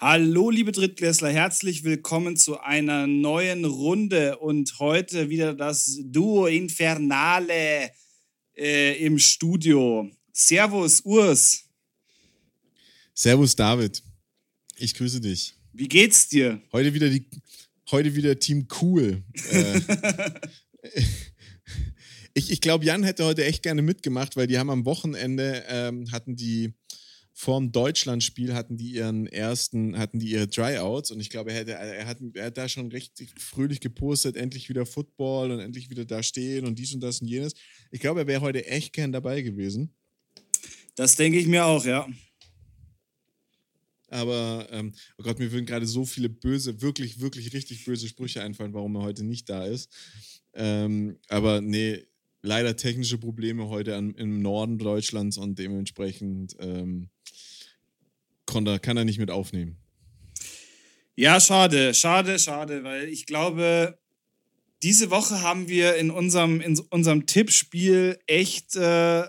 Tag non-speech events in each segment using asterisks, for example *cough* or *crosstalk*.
Hallo, liebe Drittklässler, herzlich willkommen zu einer neuen Runde und heute wieder das Duo Infernale äh, im Studio. Servus, Urs. Servus, David. Ich grüße dich. Wie geht's dir? Heute wieder, die, heute wieder Team Cool. *laughs* äh, *laughs* ich ich glaube, Jan hätte heute echt gerne mitgemacht, weil die haben am Wochenende, ähm, hatten die vorm Deutschlandspiel hatten die ihren ersten, hatten die ihre Tryouts und ich glaube, er, hätte, er, hat, er hat da schon recht fröhlich gepostet, endlich wieder Football und endlich wieder da stehen und dies und das und jenes. Ich glaube, er wäre heute echt gern dabei gewesen. Das denke ich mir auch, ja. Aber, ähm, oh Gott, mir würden gerade so viele böse, wirklich, wirklich richtig böse Sprüche einfallen, warum er heute nicht da ist. Ähm, aber nee, leider technische Probleme heute an, im Norden Deutschlands und dementsprechend ähm, konnte, kann er nicht mit aufnehmen. Ja, schade, schade, schade, weil ich glaube, diese Woche haben wir in unserem, in unserem Tippspiel echt äh,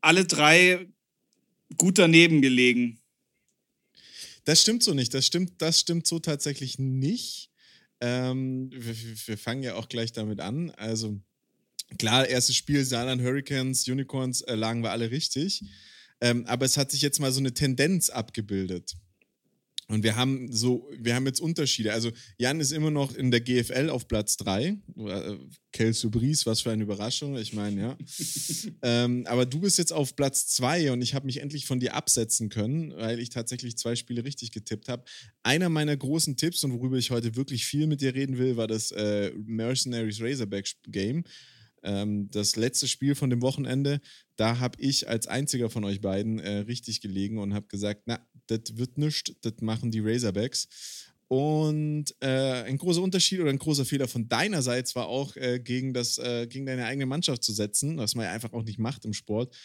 alle drei gut daneben gelegen. Das stimmt so nicht. Das stimmt, das stimmt so tatsächlich nicht. Ähm, wir, wir, fangen ja auch gleich damit an. Also, klar, erstes Spiel, Saarland Hurricanes, Unicorns, äh, lagen wir alle richtig. Ähm, aber es hat sich jetzt mal so eine Tendenz abgebildet. Und wir haben so, wir haben jetzt Unterschiede. Also Jan ist immer noch in der GFL auf Platz 3. Äh, Kel Subris, was für eine Überraschung. Ich meine, ja. *laughs* ähm, aber du bist jetzt auf Platz 2 und ich habe mich endlich von dir absetzen können, weil ich tatsächlich zwei Spiele richtig getippt habe. Einer meiner großen Tipps und worüber ich heute wirklich viel mit dir reden will, war das äh, Mercenaries Razorback Game. Ähm, das letzte Spiel von dem Wochenende, da habe ich als einziger von euch beiden äh, richtig gelegen und habe gesagt, na, das wird nichts, das machen die Razorbacks. Und äh, ein großer Unterschied oder ein großer Fehler von deinerseits war auch, äh, gegen, das, äh, gegen deine eigene Mannschaft zu setzen, was man ja einfach auch nicht macht im Sport.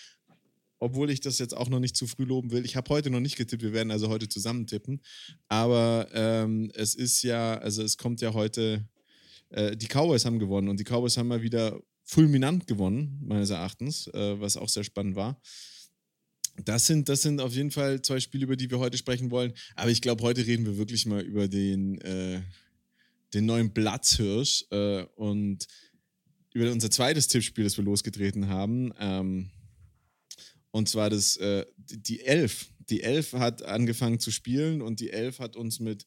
Obwohl ich das jetzt auch noch nicht zu früh loben will. Ich habe heute noch nicht getippt, wir werden also heute zusammen tippen. Aber ähm, es ist ja, also es kommt ja heute, äh, die Cowboys haben gewonnen und die Cowboys haben mal wieder fulminant gewonnen, meines Erachtens, äh, was auch sehr spannend war. Das sind, das sind auf jeden Fall zwei Spiele, über die wir heute sprechen wollen. Aber ich glaube, heute reden wir wirklich mal über den, äh, den neuen Platzhirsch äh, und über unser zweites Tippspiel, das wir losgetreten haben. Ähm, und zwar das, äh, die Elf. Die Elf hat angefangen zu spielen und die Elf hat uns mit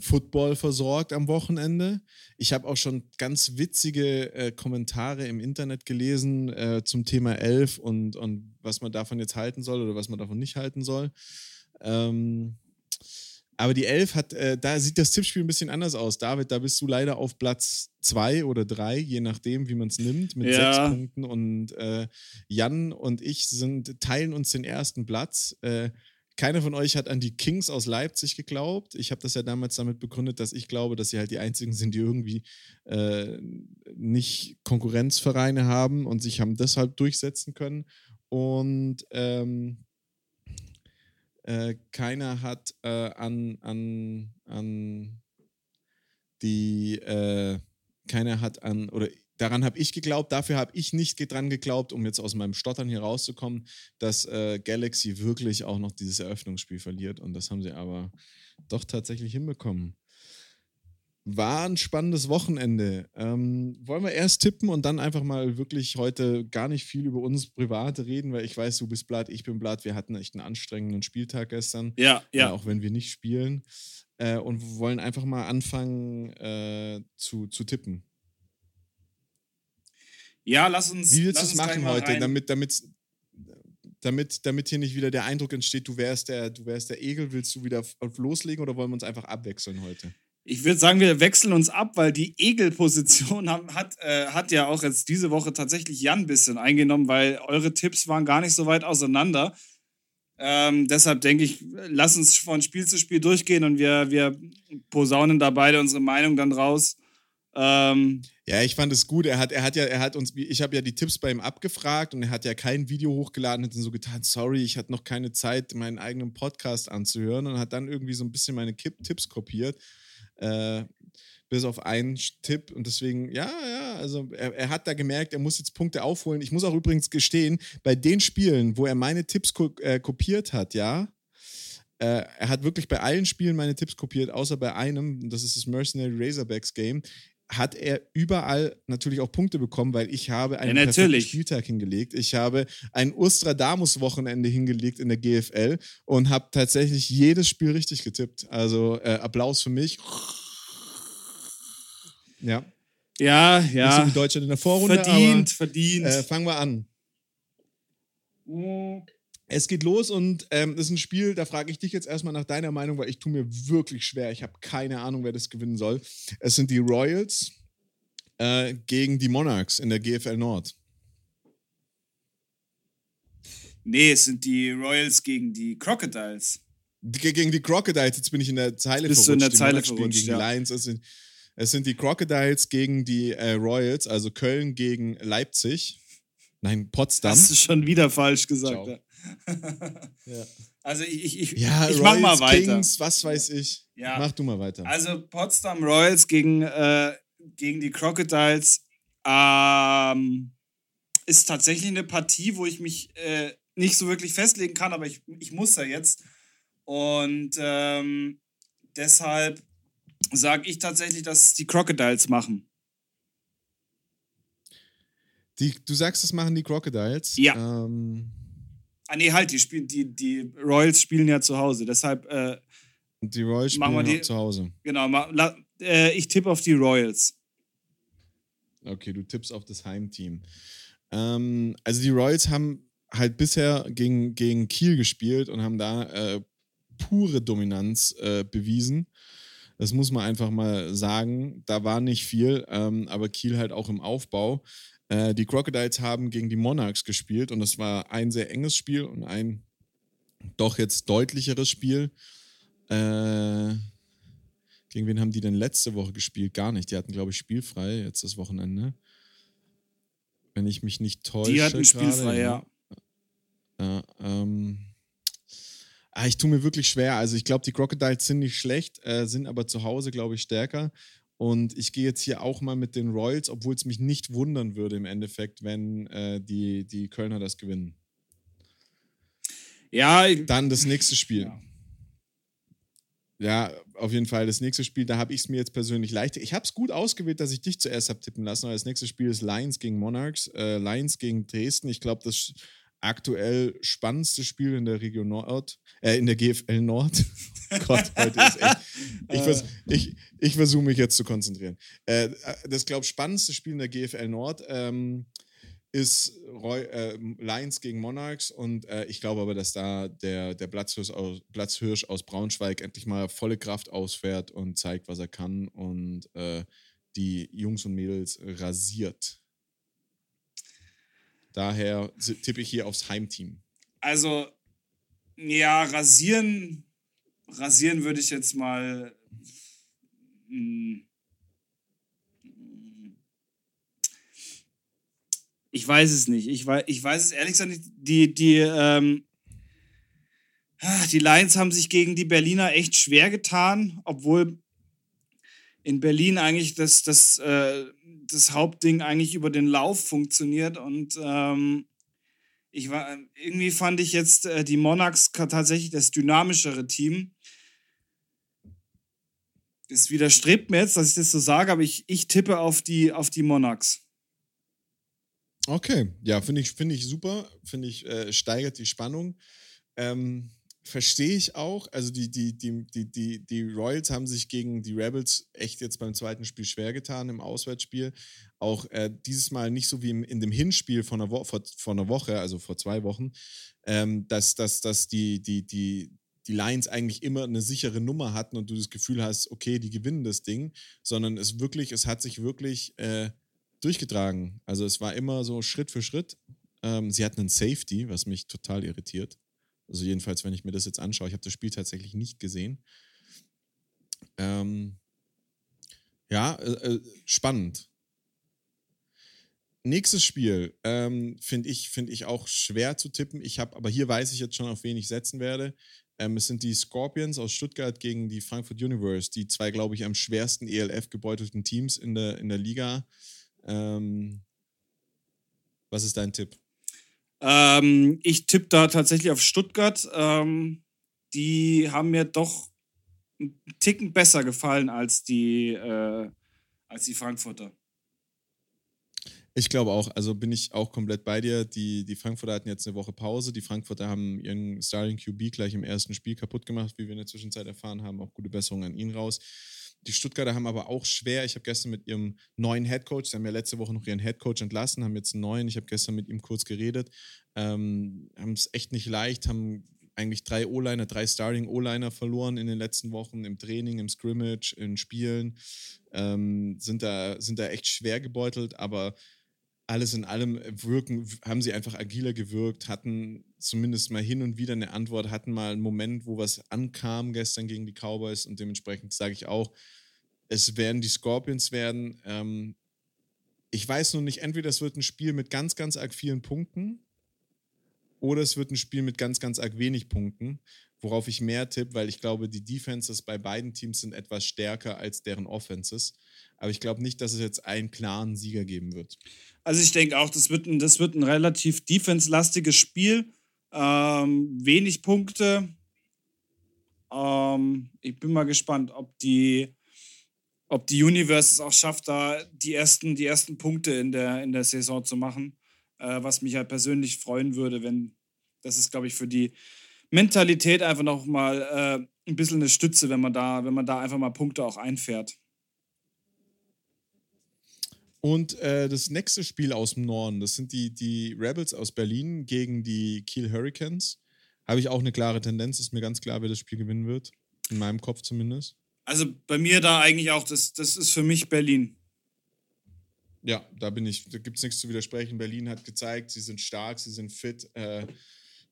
Football versorgt am Wochenende. Ich habe auch schon ganz witzige äh, Kommentare im Internet gelesen äh, zum Thema Elf und, und was man davon jetzt halten soll oder was man davon nicht halten soll. Ähm, aber die Elf hat, äh, da sieht das Tippspiel ein bisschen anders aus. David, da bist du leider auf Platz zwei oder drei, je nachdem, wie man es nimmt, mit ja. sechs Punkten. Und äh, Jan und ich sind, teilen uns den ersten Platz. Keiner von euch hat an die Kings aus Leipzig geglaubt. Ich habe das ja damals damit begründet, dass ich glaube, dass sie halt die einzigen sind, die irgendwie äh, nicht Konkurrenzvereine haben und sich haben deshalb durchsetzen können. Und ähm, äh, keiner hat äh, an, an, an die, äh, keiner hat an, oder daran habe ich geglaubt, dafür habe ich nicht dran geglaubt, um jetzt aus meinem Stottern hier rauszukommen, dass äh, Galaxy wirklich auch noch dieses Eröffnungsspiel verliert. Und das haben sie aber doch tatsächlich hinbekommen. War ein spannendes Wochenende. Ähm, wollen wir erst tippen und dann einfach mal wirklich heute gar nicht viel über uns Private reden, weil ich weiß, du bist blatt, ich bin blatt. Wir hatten echt einen anstrengenden Spieltag gestern. Ja, ja. Äh, auch wenn wir nicht spielen. Äh, und wollen einfach mal anfangen äh, zu, zu tippen. Ja, lass uns. Wie willst du es machen heute, damit, damit, damit, damit hier nicht wieder der Eindruck entsteht, du wärst der, du wärst der Egel, willst du wieder loslegen oder wollen wir uns einfach abwechseln heute? Ich würde sagen, wir wechseln uns ab, weil die Egelposition *laughs* hat, äh, hat ja auch jetzt diese Woche tatsächlich Jan ein bisschen eingenommen, weil eure Tipps waren gar nicht so weit auseinander. Ähm, deshalb denke ich, lass uns von Spiel zu Spiel durchgehen und wir, wir posaunen da beide unsere Meinung dann raus. Ähm, ja, ich fand es gut. Er hat, er hat ja, er hat uns, ich habe ja die Tipps bei ihm abgefragt und er hat ja kein Video hochgeladen, hat dann so getan, sorry, ich hatte noch keine Zeit, meinen eigenen Podcast anzuhören und hat dann irgendwie so ein bisschen meine Kipp Tipps kopiert. Äh, bis auf einen Tipp und deswegen, ja, ja, also er, er, hat da gemerkt, er muss jetzt Punkte aufholen. Ich muss auch übrigens gestehen, bei den Spielen, wo er meine Tipps ko äh, kopiert hat, ja, Äh, er hat wirklich bei allen Spielen meine Tipps kopiert, außer bei einem, das ist das Mercenary Razorbacks Game hat er überall natürlich auch Punkte bekommen, weil ich habe einen ja, Spieltag hingelegt. Ich habe ein Ustradamus-Wochenende hingelegt in der GFL und habe tatsächlich jedes Spiel richtig getippt. Also äh, Applaus für mich. Ja. Ja, ja. Nicht so wie Deutschland in der Vorrunde. Verdient, aber, verdient. Äh, fangen wir an. Mhm. Es geht los und ähm, das ist ein Spiel, da frage ich dich jetzt erstmal nach deiner Meinung, weil ich tue mir wirklich schwer. Ich habe keine Ahnung, wer das gewinnen soll. Es sind die Royals äh, gegen die Monarchs in der GFL Nord. Nee, es sind die Royals gegen die Crocodiles. Gegen die Crocodiles, jetzt bin ich in der Zeile Bist verrutscht. Du in der Zeile verrutscht, gegen ja. Lions. Es sind, es sind die Crocodiles gegen die äh, Royals, also Köln gegen Leipzig. Nein, Potsdam. Hast du schon wieder falsch gesagt. Ja *laughs* ja. Also ich, ich, ja, ich mach mal weiter. Kings, was weiß ich. Ja. Mach du mal weiter. Also Potsdam Royals gegen, äh, gegen die Crocodiles ähm, ist tatsächlich eine Partie, wo ich mich äh, nicht so wirklich festlegen kann, aber ich, ich muss ja jetzt. Und ähm, deshalb sage ich tatsächlich, dass die Crocodiles machen. Die, du sagst, das machen die Crocodiles? Ja. Ähm, Ah, nee, halt, die, spielen, die, die Royals spielen ja zu Hause. Deshalb. Äh, die Royals spielen die, zu Hause. Genau, la, äh, ich tippe auf die Royals. Okay, du tippst auf das Heimteam. Ähm, also die Royals haben halt bisher gegen, gegen Kiel gespielt und haben da äh, pure Dominanz äh, bewiesen. Das muss man einfach mal sagen. Da war nicht viel, ähm, aber Kiel halt auch im Aufbau. Äh, die Crocodiles haben gegen die Monarchs gespielt und das war ein sehr enges Spiel und ein doch jetzt deutlicheres Spiel. Äh, gegen wen haben die denn letzte Woche gespielt? Gar nicht. Die hatten, glaube ich, spielfrei jetzt das Wochenende. Wenn ich mich nicht täusche. Die hatten spielfrei, ja. ja ähm, ah, ich tue mir wirklich schwer. Also ich glaube, die Crocodiles sind nicht schlecht, äh, sind aber zu Hause, glaube ich, stärker. Und ich gehe jetzt hier auch mal mit den Royals, obwohl es mich nicht wundern würde im Endeffekt, wenn äh, die, die Kölner das gewinnen. Ja. Dann das nächste Spiel. Ja. Ja, auf jeden Fall. Das nächste Spiel, da habe ich es mir jetzt persönlich leichter. Ich habe es gut ausgewählt, dass ich dich zuerst habe tippen lassen. Aber das nächste Spiel ist Lions gegen Monarchs. Äh, Lions gegen Dresden. Ich glaube, das aktuell spannendste Spiel in der Region Nord, äh, in der GFL Nord. *laughs* Gott, heute ist echt. *laughs* Ich, vers ich, ich versuche mich jetzt zu konzentrieren. Äh, das, glaube ich, spannendste Spiel in der GFL Nord ähm, ist Roy, äh, Lions gegen Monarchs und äh, ich glaube aber, dass da der, der Platzhirsch aus, Platzhirsch aus Braunschweig endlich mal volle Kraft ausfährt und zeigt, was er kann und äh, die Jungs und Mädels rasiert. Daher tippe ich hier aufs Heimteam. Also, ja, rasieren, rasieren würde ich jetzt mal. Hm, ich weiß es nicht. Ich weiß, ich weiß es ehrlich gesagt nicht. Die, die, ähm, die Lions haben sich gegen die Berliner echt schwer getan, obwohl in Berlin eigentlich das, das, äh, das Hauptding eigentlich über den Lauf funktioniert. Und ähm, ich war, irgendwie fand ich jetzt äh, die Monarchs tatsächlich das dynamischere Team. Es widerstrebt mir jetzt, dass ich das so sage, aber ich, ich tippe auf die, auf die Monarchs. Okay, ja, finde ich, find ich super. Finde ich, äh, steigert die Spannung. Ähm, verstehe ich auch. Also die, die, die, die, die, die Royals haben sich gegen die Rebels echt jetzt beim zweiten Spiel schwer getan im Auswärtsspiel. Auch äh, dieses Mal nicht so wie in dem Hinspiel von einer, Wo vor, vor einer Woche, also vor zwei Wochen, ähm, dass, dass, dass die, die, die, die Lions eigentlich immer eine sichere Nummer hatten und du das Gefühl hast, okay, die gewinnen das Ding, sondern es wirklich, es hat sich wirklich äh, durchgetragen. Also es war immer so Schritt für Schritt. Ähm, sie hatten einen Safety, was mich total irritiert. Also jedenfalls, wenn ich mir das jetzt anschaue. Ich habe das Spiel tatsächlich nicht gesehen. Ähm, ja, äh, äh, spannend. Nächstes Spiel ähm, finde ich, find ich auch schwer zu tippen. Ich habe, aber hier weiß ich jetzt schon, auf wen ich setzen werde. Ähm, es sind die Scorpions aus Stuttgart gegen die Frankfurt Universe, die zwei, glaube ich, am schwersten ELF gebeutelten Teams in der, in der Liga. Ähm, was ist dein Tipp? Ähm, ich tippe da tatsächlich auf Stuttgart. Ähm, die haben mir doch einen Ticken besser gefallen als die, äh, als die Frankfurter. Ich glaube auch, also bin ich auch komplett bei dir. Die, die Frankfurter hatten jetzt eine Woche Pause. Die Frankfurter haben ihren Starting QB gleich im ersten Spiel kaputt gemacht, wie wir in der Zwischenzeit erfahren haben. Auch gute Besserung an ihn raus. Die Stuttgarter haben aber auch schwer. Ich habe gestern mit ihrem neuen Headcoach, sie haben ja letzte Woche noch ihren Headcoach entlassen, haben jetzt einen neuen. Ich habe gestern mit ihm kurz geredet. Ähm, haben es echt nicht leicht, haben eigentlich drei O-Liner, drei Starting O-Liner verloren in den letzten Wochen im Training, im Scrimmage, in Spielen. Ähm, sind, da, sind da echt schwer gebeutelt, aber alles in allem wirken, haben sie einfach agiler gewirkt, hatten zumindest mal hin und wieder eine Antwort, hatten mal einen Moment, wo was ankam gestern gegen die Cowboys und dementsprechend sage ich auch, es werden die Scorpions werden. Ähm, ich weiß nur nicht, entweder es wird ein Spiel mit ganz, ganz arg vielen Punkten oder es wird ein Spiel mit ganz, ganz arg wenig Punkten, worauf ich mehr tippe, weil ich glaube, die Defenses bei beiden Teams sind etwas stärker als deren Offenses. Aber ich glaube nicht, dass es jetzt einen klaren Sieger geben wird. Also ich denke auch, das wird ein, das wird ein relativ defense-lastiges Spiel. Ähm, wenig Punkte. Ähm, ich bin mal gespannt, ob die, ob die Universe es auch schafft, da die ersten, die ersten Punkte in der, in der Saison zu machen. Äh, was mich halt persönlich freuen würde, wenn das ist, glaube ich, für die Mentalität einfach noch mal äh, ein bisschen eine Stütze, wenn man da, wenn man da einfach mal Punkte auch einfährt. Und äh, das nächste Spiel aus dem Norden, das sind die, die Rebels aus Berlin gegen die Kiel Hurricanes. Habe ich auch eine klare Tendenz, ist mir ganz klar, wer das Spiel gewinnen wird. In meinem Kopf zumindest. Also bei mir da eigentlich auch, das, das ist für mich Berlin. Ja, da bin ich, da gibt es nichts zu widersprechen. Berlin hat gezeigt, sie sind stark, sie sind fit, äh,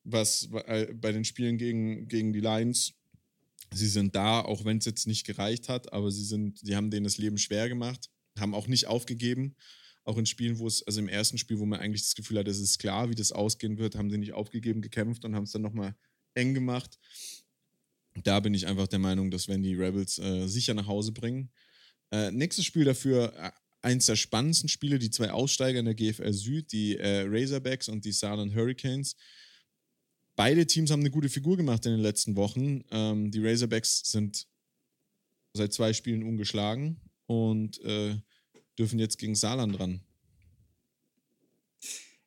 was äh, bei den Spielen gegen, gegen die Lions. Sie sind da, auch wenn es jetzt nicht gereicht hat, aber sie sind, sie haben denen das Leben schwer gemacht haben auch nicht aufgegeben. Auch in Spielen, wo es, also im ersten Spiel, wo man eigentlich das Gefühl hat, es ist klar, wie das ausgehen wird, haben sie nicht aufgegeben, gekämpft und haben es dann nochmal eng gemacht. Da bin ich einfach der Meinung, das werden die Rebels äh, sicher nach Hause bringen. Äh, nächstes Spiel dafür, äh, eins der spannendsten Spiele, die zwei Aussteiger in der GFL Süd, die äh, Razorbacks und die Saarland Hurricanes. Beide Teams haben eine gute Figur gemacht in den letzten Wochen. Ähm, die Razorbacks sind seit zwei Spielen ungeschlagen und äh, dürfen jetzt gegen Saarland ran.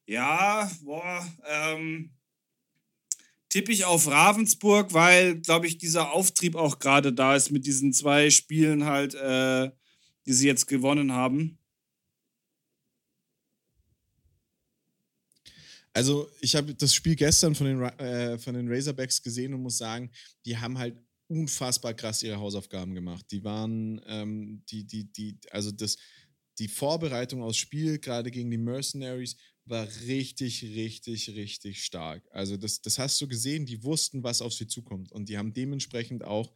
Ja, boah, ähm, tippe ich auf Ravensburg, weil, glaube ich, dieser Auftrieb auch gerade da ist mit diesen zwei Spielen halt, äh, die sie jetzt gewonnen haben. Also, ich habe das Spiel gestern von den, äh, von den Razorbacks gesehen und muss sagen, die haben halt unfassbar krass ihre Hausaufgaben gemacht. Die waren, ähm, die, die, die, also das, die Vorbereitung aufs Spiel, gerade gegen die Mercenaries, war richtig, richtig, richtig stark. Also das, das hast du gesehen, die wussten, was auf sie zukommt und die haben dementsprechend auch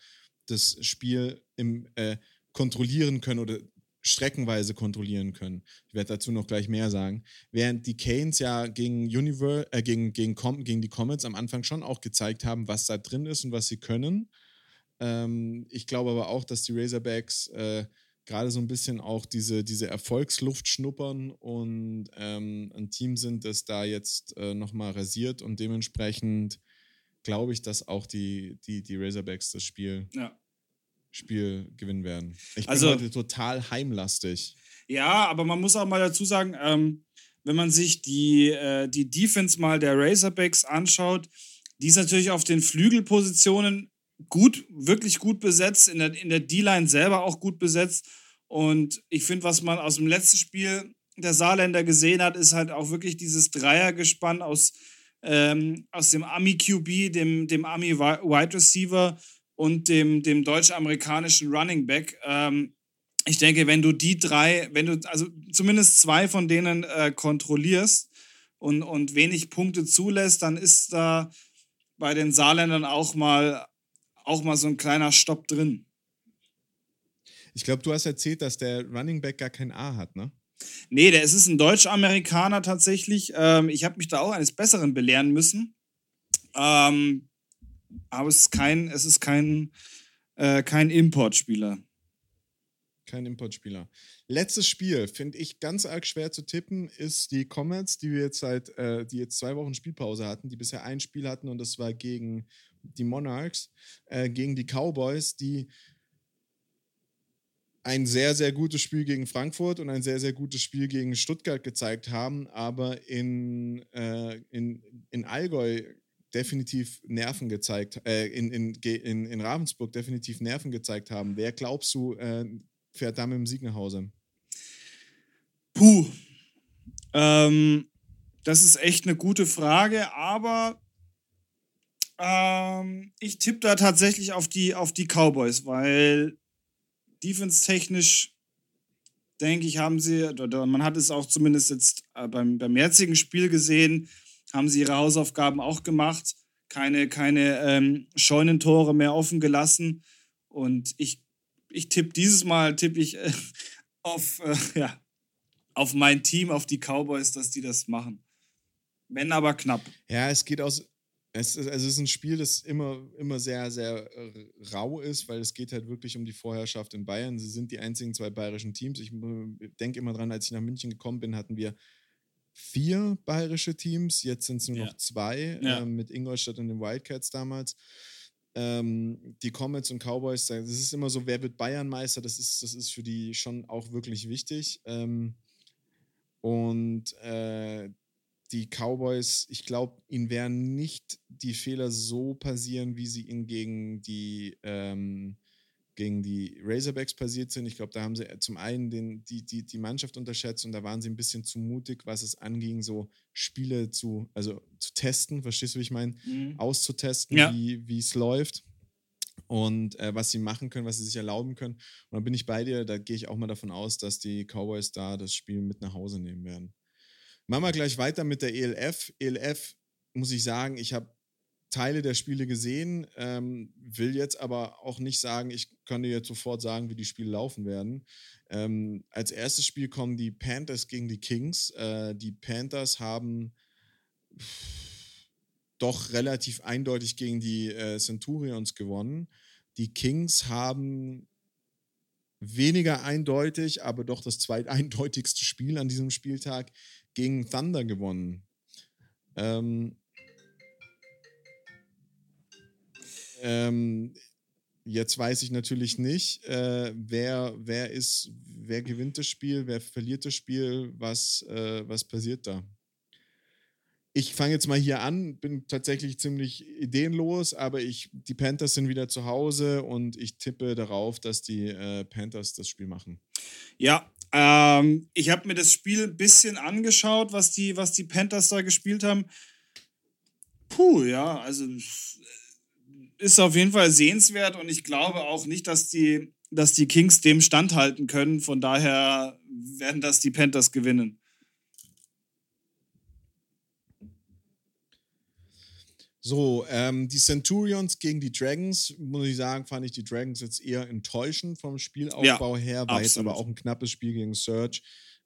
das Spiel im, äh, kontrollieren können oder streckenweise kontrollieren können. Ich werde dazu noch gleich mehr sagen. Während die Canes ja gegen, Univer äh, gegen, gegen, Com gegen die Comets am Anfang schon auch gezeigt haben, was da drin ist und was sie können. Ähm, ich glaube aber auch, dass die Razorbacks äh, gerade so ein bisschen auch diese, diese Erfolgsluft schnuppern und ähm, ein Team sind, das da jetzt äh, nochmal rasiert und dementsprechend glaube ich, dass auch die, die, die Razorbacks das Spiel, ja. Spiel gewinnen werden. Ich bin also, heute total heimlastig. Ja, aber man muss auch mal dazu sagen, ähm, wenn man sich die, äh, die Defense mal der Razorbacks anschaut, die ist natürlich auf den Flügelpositionen gut, wirklich gut besetzt, in der, in der D-Line selber auch gut besetzt. Und ich finde, was man aus dem letzten Spiel der Saarländer gesehen hat, ist halt auch wirklich dieses Dreiergespann aus, ähm, aus dem Ami-QB, dem, dem Ami-Wide Receiver und dem, dem deutsch-amerikanischen Running Back. Ähm, ich denke, wenn du die drei, wenn du also zumindest zwei von denen äh, kontrollierst und, und wenig Punkte zulässt, dann ist da bei den Saarländern auch mal auch mal so ein kleiner Stopp drin. Ich glaube, du hast erzählt, dass der Running Back gar kein A hat, ne? Nee, der ist ein Deutsch-Amerikaner tatsächlich. Ähm, ich habe mich da auch eines Besseren belehren müssen. Ähm, aber es ist kein, es ist kein, äh, kein Importspieler. Kein Importspieler. Letztes Spiel, finde ich ganz arg schwer zu tippen, ist die Comets, die wir jetzt seit, äh, die jetzt zwei Wochen Spielpause hatten, die bisher ein Spiel hatten und das war gegen die Monarchs, äh, gegen die Cowboys, die ein sehr, sehr gutes Spiel gegen Frankfurt und ein sehr, sehr gutes Spiel gegen Stuttgart gezeigt haben, aber in, äh, in, in Allgäu definitiv Nerven gezeigt, äh, in, in, in, in Ravensburg definitiv Nerven gezeigt haben. Wer glaubst du, äh, fährt da mit dem Sieg nach Hause? Puh. Ähm, das ist echt eine gute Frage, aber ähm, ich tippe da tatsächlich auf die, auf die Cowboys, weil defense-technisch, denke ich, haben sie, oder man hat es auch zumindest jetzt äh, beim, beim jetzigen Spiel gesehen, haben sie ihre Hausaufgaben auch gemacht. Keine, keine ähm, Scheunentore mehr offen gelassen. Und ich, ich tippe dieses Mal tippe ich äh, *laughs* auf, äh, ja, auf mein Team, auf die Cowboys, dass die das machen. Wenn aber knapp. Ja, es geht aus, es ist, also es ist ein Spiel, das immer, immer sehr, sehr äh, rau ist, weil es geht halt wirklich um die Vorherrschaft in Bayern. Sie sind die einzigen zwei bayerischen Teams. Ich denke immer dran, als ich nach München gekommen bin, hatten wir vier bayerische Teams. Jetzt sind es nur ja. noch zwei, ja. äh, mit Ingolstadt und den Wildcats damals. Ähm, die Comets und Cowboys, das ist immer so, wer wird Bayernmeister? Das ist, das ist für die schon auch wirklich wichtig. Ähm, und äh, die Cowboys, ich glaube, ihnen werden nicht die Fehler so passieren, wie sie ihnen gegen die, ähm, gegen die Razorbacks passiert sind. Ich glaube, da haben sie zum einen den, die, die, die Mannschaft unterschätzt und da waren sie ein bisschen zu mutig, was es anging, so Spiele zu, also zu testen, verstehst du, wie ich meine? Mhm. Auszutesten, ja. wie es läuft und äh, was sie machen können, was sie sich erlauben können. Und dann bin ich bei dir, da gehe ich auch mal davon aus, dass die Cowboys da das Spiel mit nach Hause nehmen werden. Machen wir gleich weiter mit der ELF. ELF muss ich sagen, ich habe Teile der Spiele gesehen, ähm, will jetzt aber auch nicht sagen, ich dir jetzt sofort sagen, wie die Spiele laufen werden. Ähm, als erstes Spiel kommen die Panthers gegen die Kings. Äh, die Panthers haben doch relativ eindeutig gegen die äh, Centurions gewonnen. Die Kings haben weniger eindeutig, aber doch das zweiteindeutigste Spiel an diesem Spieltag gegen Thunder gewonnen. Ähm, ähm, jetzt weiß ich natürlich nicht, äh, wer, wer ist, wer gewinnt das Spiel, wer verliert das Spiel, was, äh, was passiert da? Ich fange jetzt mal hier an, bin tatsächlich ziemlich ideenlos, aber ich, die Panthers sind wieder zu Hause und ich tippe darauf, dass die äh, Panthers das Spiel machen. Ja, ähm, ich habe mir das Spiel ein bisschen angeschaut, was die, was die Panthers da gespielt haben. Puh, ja, also ist auf jeden Fall sehenswert und ich glaube auch nicht, dass die, dass die Kings dem standhalten können. Von daher werden das die Panthers gewinnen. So, ähm, die Centurions gegen die Dragons, muss ich sagen, fand ich die Dragons jetzt eher enttäuschend vom Spielaufbau ja, her, war jetzt aber auch ein knappes Spiel gegen Surge.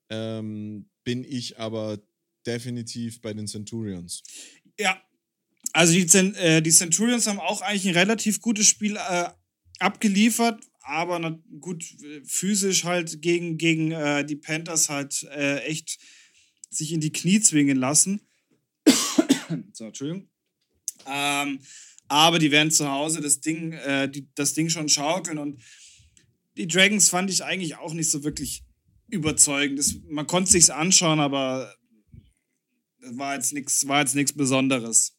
Ähm, bin ich aber definitiv bei den Centurions. Ja, also die, äh, die Centurions haben auch eigentlich ein relativ gutes Spiel äh, abgeliefert, aber na, gut, physisch halt gegen, gegen äh, die Panthers halt äh, echt sich in die Knie zwingen lassen. *coughs* so, Entschuldigung. Ähm, aber die werden zu Hause das Ding, äh, die, das Ding schon schaukeln. Und die Dragons fand ich eigentlich auch nicht so wirklich überzeugend. Das, man konnte sich's anschauen, aber das war jetzt nichts, war jetzt nichts Besonderes.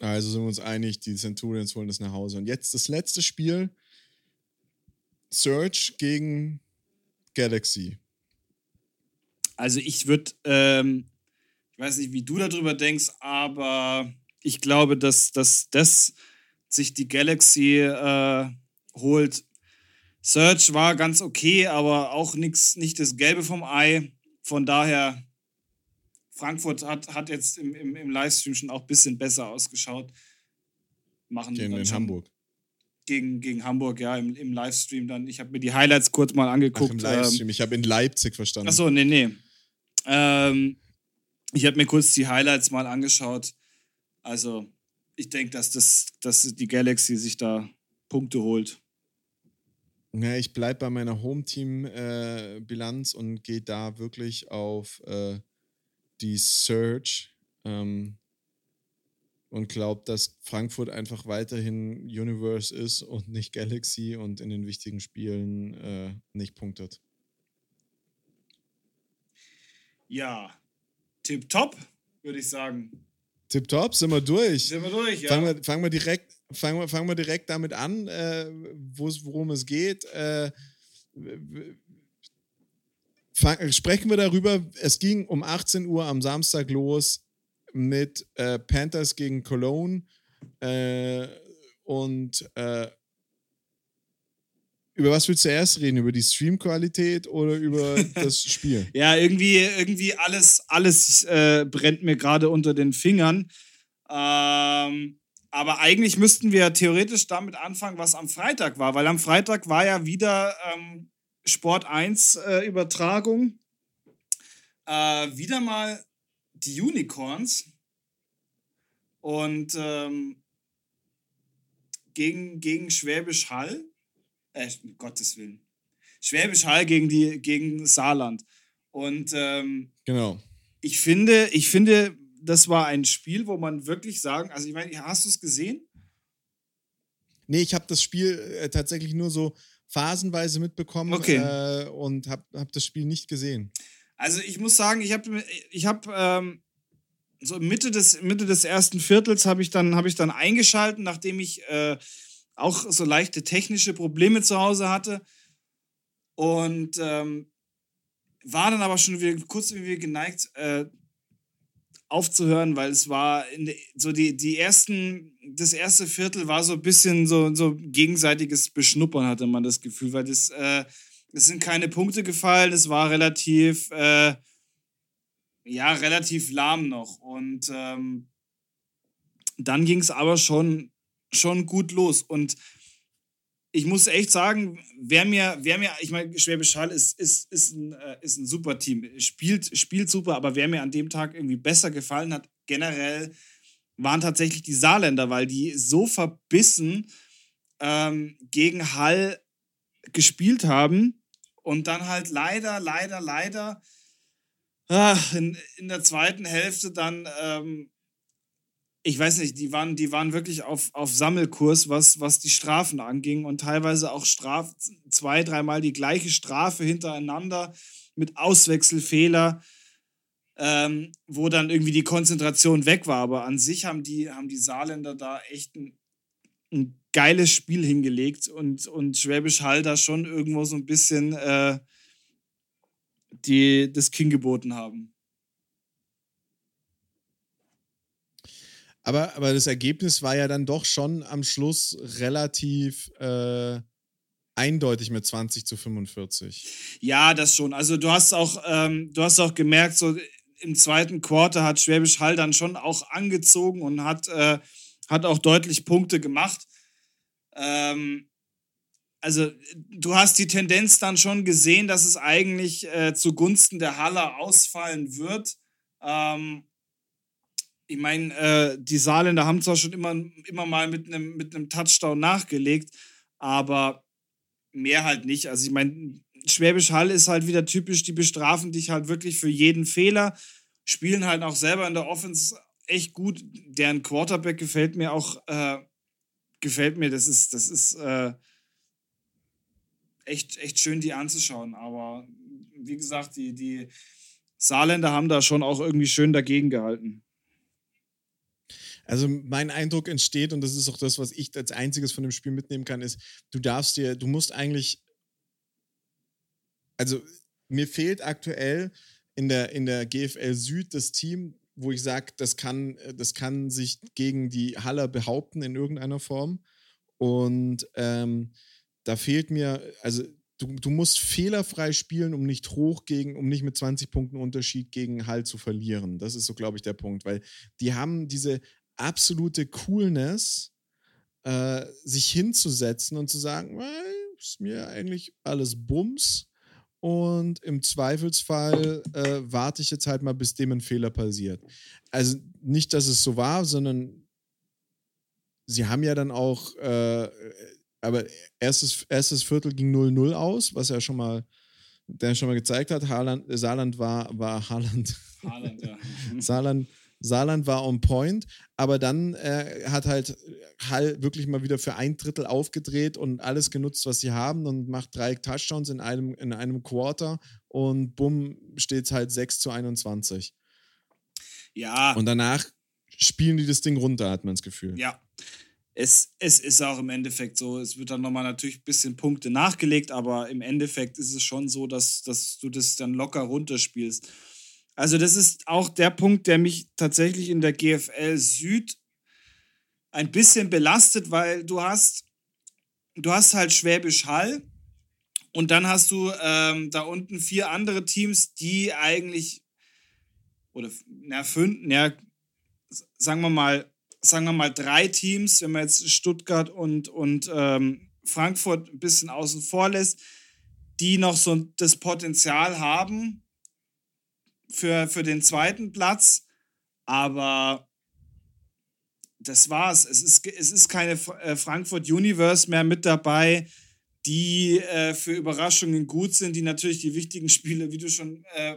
Also sind wir uns einig, die Centurions holen das nach Hause. Und jetzt das letzte Spiel: Search gegen Galaxy. Also ich würde ähm, weiß nicht, wie du darüber denkst, aber ich glaube, dass, dass das sich die Galaxy äh, holt. Search war ganz okay, aber auch nix, nicht das Gelbe vom Ei. Von daher, Frankfurt hat, hat jetzt im, im, im Livestream schon auch ein bisschen besser ausgeschaut. Machen gegen in Hamburg. Gegen, gegen Hamburg, ja, im, im Livestream dann. Ich habe mir die Highlights kurz mal angeguckt. Ach, im Livestream, ähm, ich habe in Leipzig verstanden. Achso, nee, nee. Ähm, ich habe mir kurz die Highlights mal angeschaut. Also, ich denke, dass, das, dass die Galaxy sich da Punkte holt. Ja, ich bleibe bei meiner Home-Team-Bilanz äh, und gehe da wirklich auf äh, die Search. Ähm, und glaube, dass Frankfurt einfach weiterhin Universe ist und nicht Galaxy und in den wichtigen Spielen äh, nicht punktet. Ja, tipptopp, würde ich sagen. Tipptopp, sind wir durch. Sind wir durch, ja. Fangen wir, fangen wir, direkt, fangen wir, fangen wir direkt damit an, äh, worum es geht. Äh, fang, sprechen wir darüber. Es ging um 18 Uhr am Samstag los mit äh, Panthers gegen Cologne äh, und äh, über was willst du erst reden? Über die Streamqualität oder über *laughs* das Spiel? ja, irgendwie, irgendwie alles, alles äh, brennt mir gerade unter den Fingern. Ähm, aber eigentlich müssten wir theoretisch damit anfangen, was am Freitag war, weil am Freitag war ja wieder ähm, Sport 1 äh, Übertragung. Äh, wieder mal die Unicorns und ähm, gegen, gegen Schwäbisch Hall äh, um Gottes Willen. Schwäbisch Hall gegen, die, gegen Saarland. Und ähm, genau. ich finde, ich finde, das war ein Spiel, wo man wirklich sagen, also ich meine, hast du es gesehen? Nee, ich habe das Spiel äh, tatsächlich nur so phasenweise mitbekommen okay. äh, und habe hab das Spiel nicht gesehen. Also ich muss sagen, ich habe ich hab, ähm, so Mitte des, Mitte des ersten Viertels habe ich, dann, hab ich dann eingeschalten, nachdem ich äh, auch so leichte technische Probleme zu Hause hatte. Und ähm, war dann aber schon wieder kurz wie geneigt, äh, aufzuhören, weil es war de, so die, die ersten, das erste Viertel war so ein bisschen so, so gegenseitiges Beschnuppern, hatte man das Gefühl, weil das, äh, es sind keine Punkte gefallen, es war relativ, äh, ja, relativ lahm noch. Und ähm, dann ging es aber schon schon gut los. Und ich muss echt sagen, wer mir, wer mir, ich meine, Schwäbisch Hall ist, ist, ist, ein, äh, ist ein super Team, spielt, spielt super, aber wer mir an dem Tag irgendwie besser gefallen hat, generell, waren tatsächlich die Saarländer, weil die so verbissen ähm, gegen Hall gespielt haben und dann halt leider, leider, leider ach, in, in der zweiten Hälfte dann ähm, ich weiß nicht, die waren, die waren wirklich auf, auf Sammelkurs, was, was die Strafen anging und teilweise auch Straf, zwei, dreimal die gleiche Strafe hintereinander mit Auswechselfehler, ähm, wo dann irgendwie die Konzentration weg war. Aber an sich haben die, haben die Saarländer da echt ein, ein geiles Spiel hingelegt und, und Schwäbisch Hall da schon irgendwo so ein bisschen äh, die, das King geboten haben. Aber, aber das Ergebnis war ja dann doch schon am Schluss relativ äh, eindeutig mit 20 zu 45. Ja, das schon. Also du hast auch, ähm, du hast auch gemerkt, so im zweiten Quarter hat Schwäbisch Hall dann schon auch angezogen und hat, äh, hat auch deutlich Punkte gemacht. Ähm, also du hast die Tendenz dann schon gesehen, dass es eigentlich äh, zugunsten der Halle ausfallen wird. Ähm, ich meine, äh, die Saarländer haben zwar schon immer, immer mal mit einem mit Touchdown nachgelegt, aber mehr halt nicht. Also ich meine, Schwäbisch Hall ist halt wieder typisch, die bestrafen dich halt wirklich für jeden Fehler, spielen halt auch selber in der Offense echt gut. Deren Quarterback gefällt mir auch, äh, gefällt mir, das ist, das ist äh, echt, echt schön, die anzuschauen. Aber wie gesagt, die, die Saarländer haben da schon auch irgendwie schön dagegen gehalten. Also mein Eindruck entsteht, und das ist auch das, was ich als einziges von dem Spiel mitnehmen kann, ist, du darfst dir, du musst eigentlich, also mir fehlt aktuell in der, in der GFL Süd das Team, wo ich sage, das kann, das kann sich gegen die Haller behaupten in irgendeiner Form. Und ähm, da fehlt mir, also du, du musst fehlerfrei spielen, um nicht hoch gegen, um nicht mit 20 Punkten Unterschied gegen Hall zu verlieren. Das ist so, glaube ich, der Punkt, weil die haben diese absolute Coolness, äh, sich hinzusetzen und zu sagen, ist mir eigentlich alles Bums. Und im Zweifelsfall äh, warte ich jetzt halt mal, bis dem ein Fehler passiert. Also nicht, dass es so war, sondern sie haben ja dann auch, äh, aber erstes, erstes Viertel ging 0-0 aus, was ja schon mal, der schon mal gezeigt hat. Haaland, Saarland war, war Haaland. Haaland, ja. *laughs* Saarland Saarland war on point, aber dann äh, hat halt Hall wirklich mal wieder für ein Drittel aufgedreht und alles genutzt, was sie haben und macht drei Touchdowns in einem, in einem Quarter und bumm, steht es halt 6 zu 21. Ja. Und danach spielen die das Ding runter, hat man das Gefühl. Ja. Es, es ist auch im Endeffekt so, es wird dann nochmal natürlich ein bisschen Punkte nachgelegt, aber im Endeffekt ist es schon so, dass, dass du das dann locker runterspielst. Also das ist auch der Punkt, der mich tatsächlich in der GFL Süd ein bisschen belastet, weil du hast, du hast halt Schwäbisch Hall und dann hast du ähm, da unten vier andere Teams, die eigentlich oder na fünf, na, sagen wir mal, sagen wir mal drei Teams, wenn man jetzt Stuttgart und, und ähm, Frankfurt ein bisschen außen vor lässt, die noch so das Potenzial haben, für, für den zweiten Platz, aber das war's. Es ist, es ist keine äh, Frankfurt Universe mehr mit dabei, die äh, für Überraschungen gut sind, die natürlich die wichtigen Spiele, wie du schon äh,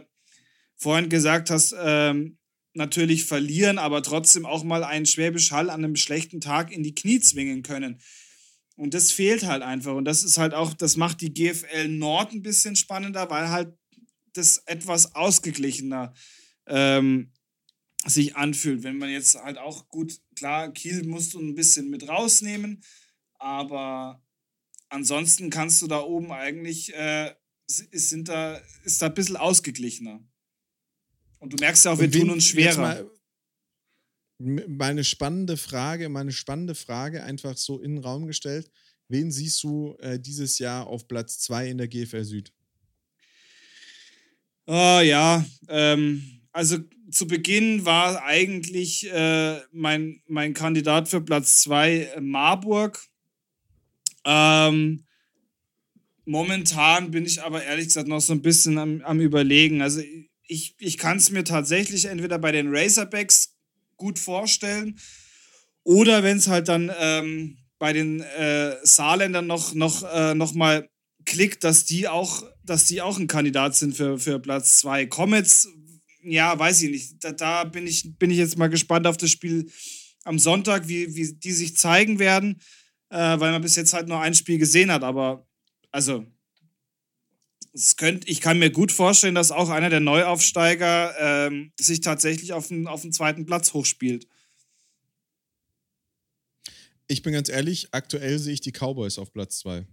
vorhin gesagt hast, ähm, natürlich verlieren, aber trotzdem auch mal einen Schwäbisch Hall an einem schlechten Tag in die Knie zwingen können. Und das fehlt halt einfach. Und das ist halt auch, das macht die GFL Nord ein bisschen spannender, weil halt das etwas ausgeglichener ähm, sich anfühlt. Wenn man jetzt halt auch gut, klar, Kiel musst du ein bisschen mit rausnehmen, aber ansonsten kannst du da oben eigentlich, äh, ist, sind da, ist da ein bisschen ausgeglichener. Und du merkst ja auch, wir tun uns schwerer. Meine spannende Frage, meine spannende Frage einfach so in den Raum gestellt. Wen siehst du äh, dieses Jahr auf Platz 2 in der GFL Süd? Oh, ja, ähm, also zu Beginn war eigentlich äh, mein, mein Kandidat für Platz 2 äh, Marburg. Ähm, momentan bin ich aber ehrlich gesagt noch so ein bisschen am, am Überlegen. Also ich, ich kann es mir tatsächlich entweder bei den Razorbacks gut vorstellen oder wenn es halt dann ähm, bei den äh, Saarländern noch, noch, äh, noch mal klickt, dass die auch, dass die auch ein Kandidat sind für, für Platz 2. Comets, ja, weiß ich nicht. Da, da, bin, ich, bin ich jetzt mal gespannt auf das Spiel am Sonntag, wie, wie die sich zeigen werden, äh, weil man bis jetzt halt nur ein Spiel gesehen hat. Aber also, es könnt, ich kann mir gut vorstellen, dass auch einer der Neuaufsteiger ähm, sich tatsächlich auf den, auf den zweiten Platz hochspielt. Ich bin ganz ehrlich, aktuell sehe ich die Cowboys auf Platz 2.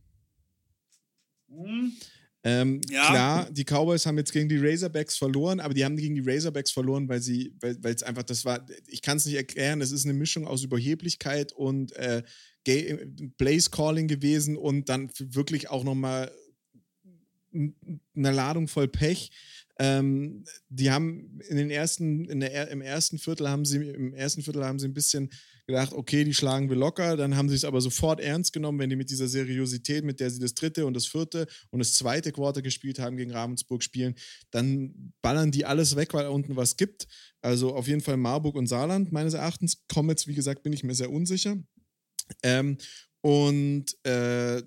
Ähm, ja. Klar, die Cowboys haben jetzt gegen die Razorbacks verloren, aber die haben gegen die Razorbacks verloren, weil sie, weil es einfach, das war, ich kann es nicht erklären, es ist eine Mischung aus Überheblichkeit und äh, Blaze Calling gewesen und dann wirklich auch nochmal eine Ladung voll Pech. Ähm, die haben in den ersten, in der, im ersten Viertel haben sie, im ersten Viertel haben sie ein bisschen gedacht, okay, die schlagen wir locker. Dann haben sie es aber sofort ernst genommen, wenn die mit dieser Seriosität, mit der sie das dritte und das vierte und das zweite Quarter gespielt haben, gegen Ravensburg spielen, dann ballern die alles weg, weil unten was gibt. Also auf jeden Fall Marburg und Saarland, meines Erachtens. Comets, wie gesagt, bin ich mir sehr unsicher. Ähm, und äh,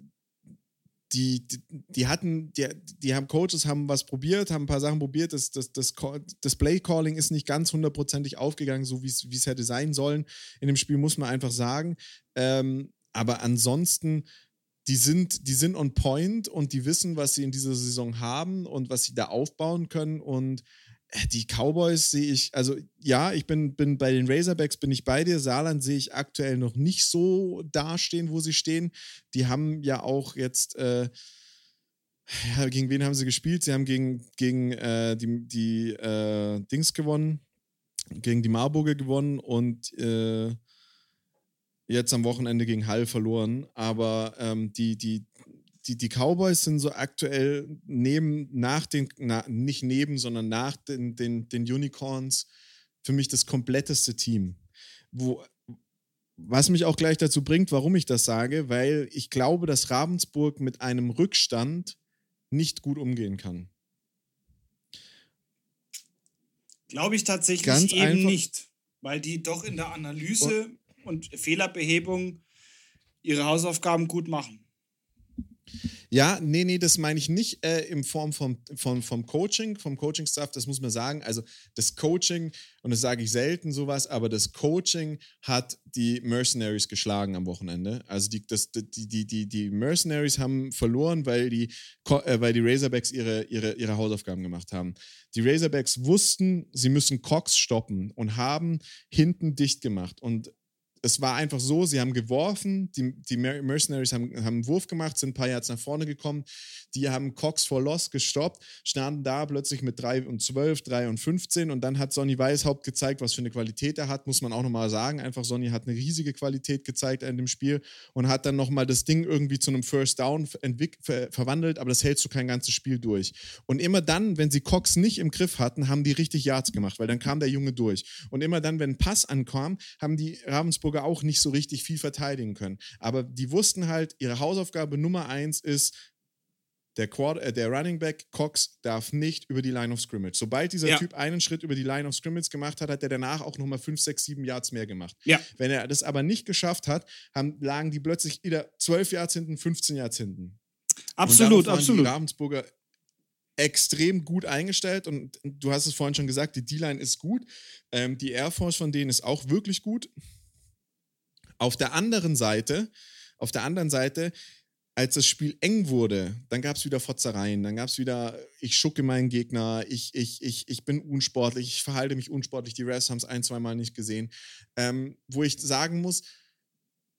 die, die, hatten, die, die haben Coaches, haben was probiert, haben ein paar Sachen probiert. Das, das, das, das Play-Calling ist nicht ganz hundertprozentig aufgegangen, so wie es hätte sein sollen. In dem Spiel muss man einfach sagen. Ähm, aber ansonsten, die sind, die sind on point und die wissen, was sie in dieser Saison haben und was sie da aufbauen können. Und die Cowboys sehe ich, also ja, ich bin, bin bei den Razorbacks bin ich bei dir. Saarland sehe ich aktuell noch nicht so dastehen, wo sie stehen. Die haben ja auch jetzt, äh, ja, gegen wen haben sie gespielt? Sie haben gegen, gegen äh, die, die äh, Dings gewonnen, gegen die Marburger gewonnen und äh, jetzt am Wochenende gegen Hall verloren. Aber ähm, die, die, die, die Cowboys sind so aktuell neben, nach den, na, nicht neben, sondern nach den, den, den Unicorns für mich das kompletteste Team. Wo, was mich auch gleich dazu bringt, warum ich das sage, weil ich glaube, dass Ravensburg mit einem Rückstand nicht gut umgehen kann. Glaube ich tatsächlich Ganz eben einfach. nicht, weil die doch in der Analyse und, und Fehlerbehebung ihre Hausaufgaben gut machen. Ja, nee, nee, das meine ich nicht äh, in Form vom, vom, vom Coaching, vom Coaching-Stuff, das muss man sagen. Also das Coaching, und das sage ich selten sowas, aber das Coaching hat die Mercenaries geschlagen am Wochenende. Also die, das, die, die, die, die Mercenaries haben verloren, weil die, äh, weil die Razorbacks ihre, ihre, ihre Hausaufgaben gemacht haben. Die Razorbacks wussten, sie müssen Cox stoppen und haben hinten dicht gemacht. Und es war einfach so, sie haben geworfen, die, die Mercenaries haben, haben einen Wurf gemacht, sind ein paar Yards nach vorne gekommen, die haben Cox for Loss gestoppt, standen da plötzlich mit 3 und 12, 3 und 15 und dann hat Sonny Weishaupt gezeigt, was für eine Qualität er hat, muss man auch nochmal sagen. Einfach Sonny hat eine riesige Qualität gezeigt in dem Spiel und hat dann nochmal das Ding irgendwie zu einem First Down ver verwandelt, aber das hältst du kein ganzes Spiel durch. Und immer dann, wenn sie Cox nicht im Griff hatten, haben die richtig Yards gemacht, weil dann kam der Junge durch. Und immer dann, wenn ein Pass ankam, haben die Ravensburger auch nicht so richtig viel verteidigen können. Aber die wussten halt, ihre Hausaufgabe Nummer eins ist, der, Quad, äh, der Running Back Cox darf nicht über die Line of Scrimmage. Sobald dieser ja. Typ einen Schritt über die Line of Scrimmage gemacht hat, hat er danach auch nochmal 5, 6, 7 Yards mehr gemacht. Ja. Wenn er das aber nicht geschafft hat, haben, lagen die plötzlich wieder 12 Yards hinten, 15 Yards hinten. Absolut, absolut. Die Ravensburger extrem gut eingestellt und du hast es vorhin schon gesagt, die D-Line ist gut. Ähm, die Air Force von denen ist auch wirklich gut. Auf der anderen Seite, auf der anderen Seite als das Spiel eng wurde, dann gab es wieder Fotzereien, dann gab es wieder, ich schucke meinen Gegner, ich, ich, ich, ich bin unsportlich, ich verhalte mich unsportlich, die Refs haben es ein, zwei Mal nicht gesehen. Ähm, wo ich sagen muss,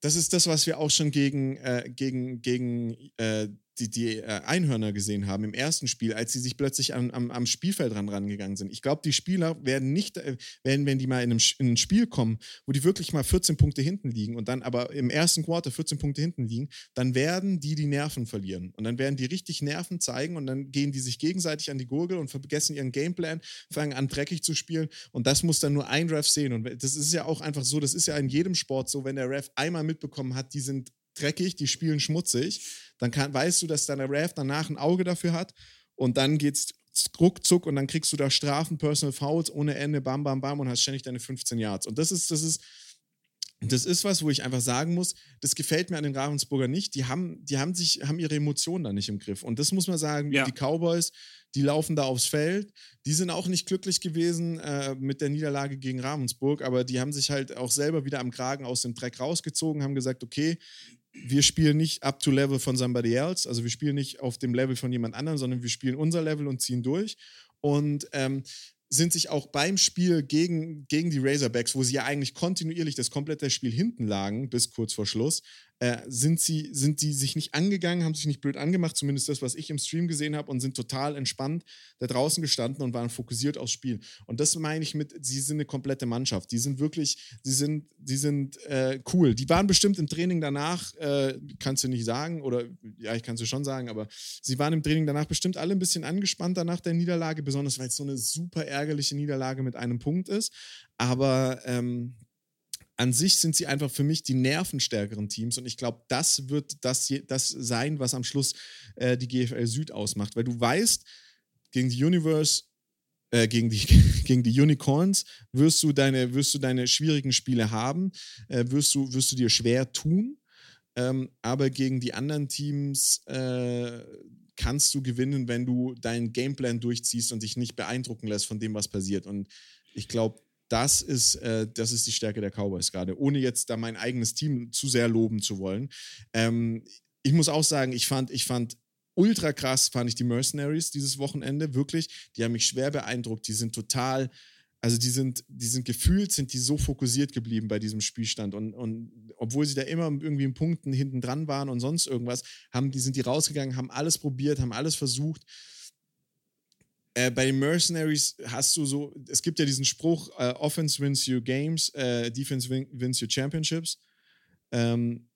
das ist das, was wir auch schon gegen, äh, gegen, gegen äh, die, die äh, Einhörner gesehen haben im ersten Spiel, als sie sich plötzlich am, am, am Spielfeld ran rangegangen sind. Ich glaube, die Spieler werden nicht, äh, werden, wenn die mal in, einem, in ein Spiel kommen, wo die wirklich mal 14 Punkte hinten liegen und dann aber im ersten Quarter 14 Punkte hinten liegen, dann werden die die Nerven verlieren. Und dann werden die richtig Nerven zeigen und dann gehen die sich gegenseitig an die Gurgel und vergessen ihren Gameplan, fangen an dreckig zu spielen und das muss dann nur ein Ref sehen. Und das ist ja auch einfach so, das ist ja in jedem Sport so, wenn der Ref einmal mitbekommen hat, die sind dreckig, die spielen schmutzig, dann kann, weißt du, dass deine Ref danach ein Auge dafür hat und dann geht's ruckzuck und dann kriegst du da Strafen, Personal Fouls ohne Ende, bam, bam, bam und hast ständig deine 15 Yards. Und das ist, das ist, das ist was, wo ich einfach sagen muss, das gefällt mir an den Ravensburger nicht. Die haben, die haben sich, haben ihre Emotionen da nicht im Griff. Und das muss man sagen, ja. die Cowboys, die laufen da aufs Feld. Die sind auch nicht glücklich gewesen äh, mit der Niederlage gegen Ravensburg, aber die haben sich halt auch selber wieder am Kragen aus dem Dreck rausgezogen, haben gesagt, okay, wir spielen nicht up to level von somebody else, also wir spielen nicht auf dem Level von jemand anderem, sondern wir spielen unser Level und ziehen durch. Und ähm, sind sich auch beim Spiel gegen, gegen die Razorbacks, wo sie ja eigentlich kontinuierlich das komplette Spiel hinten lagen, bis kurz vor Schluss, äh, sind sie sind die sich nicht angegangen, haben sich nicht blöd angemacht, zumindest das, was ich im Stream gesehen habe, und sind total entspannt da draußen gestanden und waren fokussiert aufs Spiel. Und das meine ich mit, sie sind eine komplette Mannschaft. Die sind wirklich, sie sind, sie sind äh, cool. Die waren bestimmt im Training danach, äh, kannst du nicht sagen, oder ja, ich kann es schon sagen, aber sie waren im Training danach bestimmt alle ein bisschen angespannter nach der Niederlage, besonders weil es so eine super ärgerliche Niederlage mit einem Punkt ist. Aber ähm, an sich sind sie einfach für mich die nervenstärkeren Teams und ich glaube, das wird das, das sein, was am Schluss äh, die GFL Süd ausmacht, weil du weißt, gegen die Universe, äh, gegen, die, *laughs* gegen die Unicorns wirst du deine, wirst du deine schwierigen Spiele haben, äh, wirst, du, wirst du dir schwer tun, ähm, aber gegen die anderen Teams äh, kannst du gewinnen, wenn du deinen Gameplan durchziehst und dich nicht beeindrucken lässt von dem, was passiert. Und ich glaube, das ist, äh, das ist die Stärke der Cowboys gerade, ohne jetzt da mein eigenes Team zu sehr loben zu wollen. Ähm, ich muss auch sagen, ich fand, ich fand ultra krass, fand ich die Mercenaries dieses Wochenende, wirklich. Die haben mich schwer beeindruckt. Die sind total, also die sind, die sind gefühlt, sind die so fokussiert geblieben bei diesem Spielstand. Und, und obwohl sie da immer irgendwie in Punkten hinten dran waren und sonst irgendwas, haben, die sind die rausgegangen, haben alles probiert, haben alles versucht. Äh, bei den Mercenaries hast du so, es gibt ja diesen Spruch, äh, Offense wins you games, äh, Defense win, wins you championships. Ähm,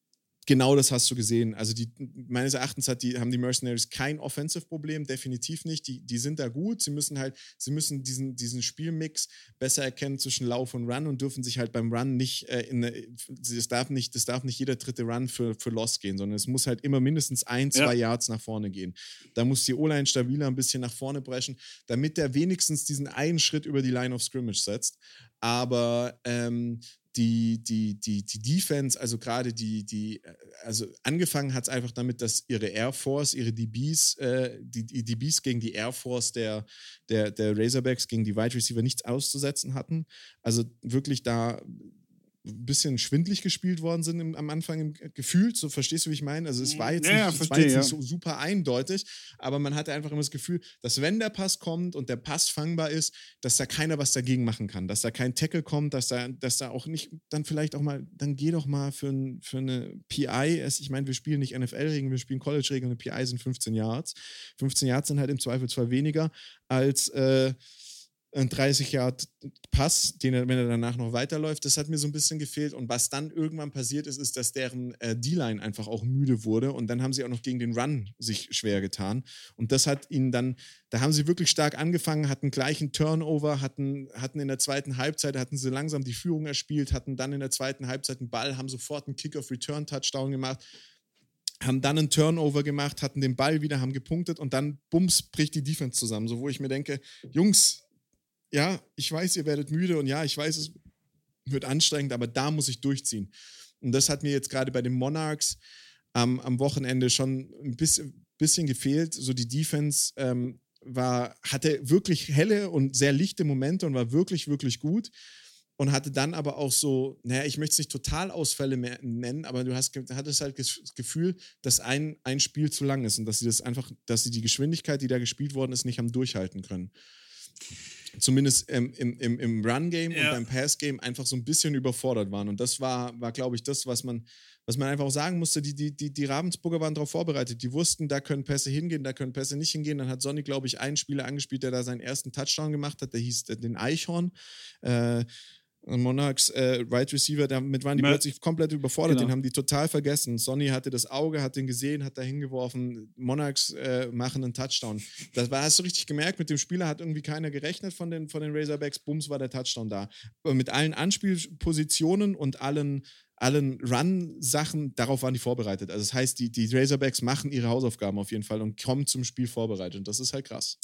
genau das hast du gesehen. Also die, meines Erachtens die, haben die Mercenaries kein Offensive-Problem, definitiv nicht. Die, die sind da gut. Sie müssen halt, sie müssen diesen, diesen Spielmix besser erkennen zwischen Lauf und Run und dürfen sich halt beim Run nicht äh, in das darf nicht, das darf nicht jeder dritte Run für, für Loss gehen, sondern es muss halt immer mindestens ein, zwei ja. Yards nach vorne gehen. Da muss die O-Line stabiler ein bisschen nach vorne brechen, damit der wenigstens diesen einen Schritt über die Line of Scrimmage setzt. Aber ähm, die, die, die, die Defense, also gerade die, die, also angefangen hat es einfach damit, dass ihre Air Force, ihre DBs, äh, die, die DBs gegen die Air Force der, der, der Razorbacks, gegen die Wide Receiver nichts auszusetzen hatten. Also wirklich da ein bisschen schwindlig gespielt worden sind im, am Anfang im, gefühlt, so verstehst du, wie ich meine? Also es war jetzt, ja, nicht, ja, war jetzt ja. nicht so super eindeutig, aber man hatte einfach immer das Gefühl, dass wenn der Pass kommt und der Pass fangbar ist, dass da keiner was dagegen machen kann, dass da kein Tackle kommt, dass da, dass da auch nicht, dann vielleicht auch mal, dann geh doch mal für, ein, für eine PI, ich meine, wir spielen nicht NFL-Regeln, wir spielen College-Regeln, eine PI sind 15 Yards. 15 Yards sind halt im Zweifelsfall weniger als äh, ein 30 Yard Pass, den er, wenn er danach noch weiterläuft, das hat mir so ein bisschen gefehlt. Und was dann irgendwann passiert ist, ist, dass deren äh, D-Line einfach auch müde wurde. Und dann haben sie auch noch gegen den Run sich schwer getan. Und das hat ihnen dann, da haben sie wirklich stark angefangen, hatten gleich einen Turnover, hatten, hatten in der zweiten Halbzeit, hatten sie langsam die Führung erspielt, hatten dann in der zweiten Halbzeit einen Ball, haben sofort einen Kick-of-Return-Touchdown gemacht haben dann einen Turnover gemacht, hatten den Ball wieder, haben gepunktet und dann, bums, bricht die Defense zusammen. So, wo ich mir denke, Jungs, ja, ich weiß, ihr werdet müde und ja, ich weiß, es wird anstrengend, aber da muss ich durchziehen. Und das hat mir jetzt gerade bei den Monarchs ähm, am Wochenende schon ein bisschen, bisschen gefehlt. So die Defense ähm, war, hatte wirklich helle und sehr lichte Momente und war wirklich, wirklich gut. Und hatte dann aber auch so, naja, ich möchte es nicht Totalausfälle mehr nennen, aber du hast, hattest halt das Gefühl, dass ein, ein Spiel zu lang ist und dass sie das einfach, dass sie die Geschwindigkeit, die da gespielt worden ist, nicht haben durchhalten können zumindest im, im, im Run-Game ja. und beim Pass-Game einfach so ein bisschen überfordert waren. Und das war, war glaube ich, das, was man, was man einfach auch sagen musste. Die, die, die, die Ravensburger waren darauf vorbereitet. Die wussten, da können Pässe hingehen, da können Pässe nicht hingehen. Dann hat Sonny, glaube ich, einen Spieler angespielt, der da seinen ersten Touchdown gemacht hat. Der hieß den Eichhorn. Äh, Monarchs äh, Right Receiver, damit waren die Mal, plötzlich komplett überfordert, genau. den haben die total vergessen. Sonny hatte das Auge, hat den gesehen, hat da hingeworfen. Monarchs äh, machen einen Touchdown. Das war, hast du richtig gemerkt, mit dem Spieler hat irgendwie keiner gerechnet von den, von den Razorbacks. Bums war der Touchdown da. Aber mit allen Anspielpositionen und allen, allen Run-Sachen, darauf waren die vorbereitet. Also das heißt, die, die Razorbacks machen ihre Hausaufgaben auf jeden Fall und kommen zum Spiel vorbereitet. Und das ist halt krass.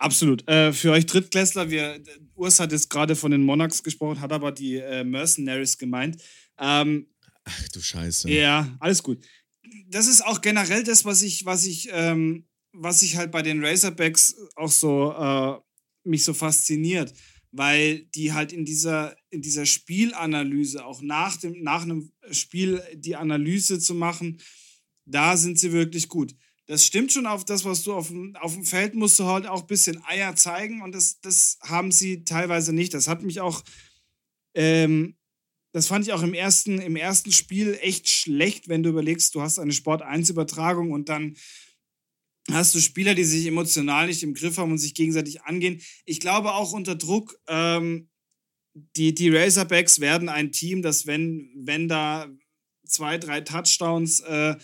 Absolut. Äh, für euch Drittklässler, wir, Urs hat jetzt gerade von den Monarchs gesprochen, hat aber die äh, Mercenaries gemeint. Ähm, Ach du Scheiße. Ja, alles gut. Das ist auch generell das, was ich, was ich, ähm, was ich halt bei den Razorbacks auch so äh, mich so fasziniert, weil die halt in dieser, in dieser Spielanalyse, auch nach, dem, nach einem Spiel die Analyse zu machen, da sind sie wirklich gut das stimmt schon auf das, was du auf dem, auf dem Feld musst du halt auch ein bisschen Eier zeigen und das, das haben sie teilweise nicht. Das hat mich auch, ähm, das fand ich auch im ersten, im ersten Spiel echt schlecht, wenn du überlegst, du hast eine Sport-1-Übertragung und dann hast du Spieler, die sich emotional nicht im Griff haben und sich gegenseitig angehen. Ich glaube auch unter Druck, ähm, die, die Razorbacks werden ein Team, das, wenn, wenn da zwei, drei Touchdowns äh,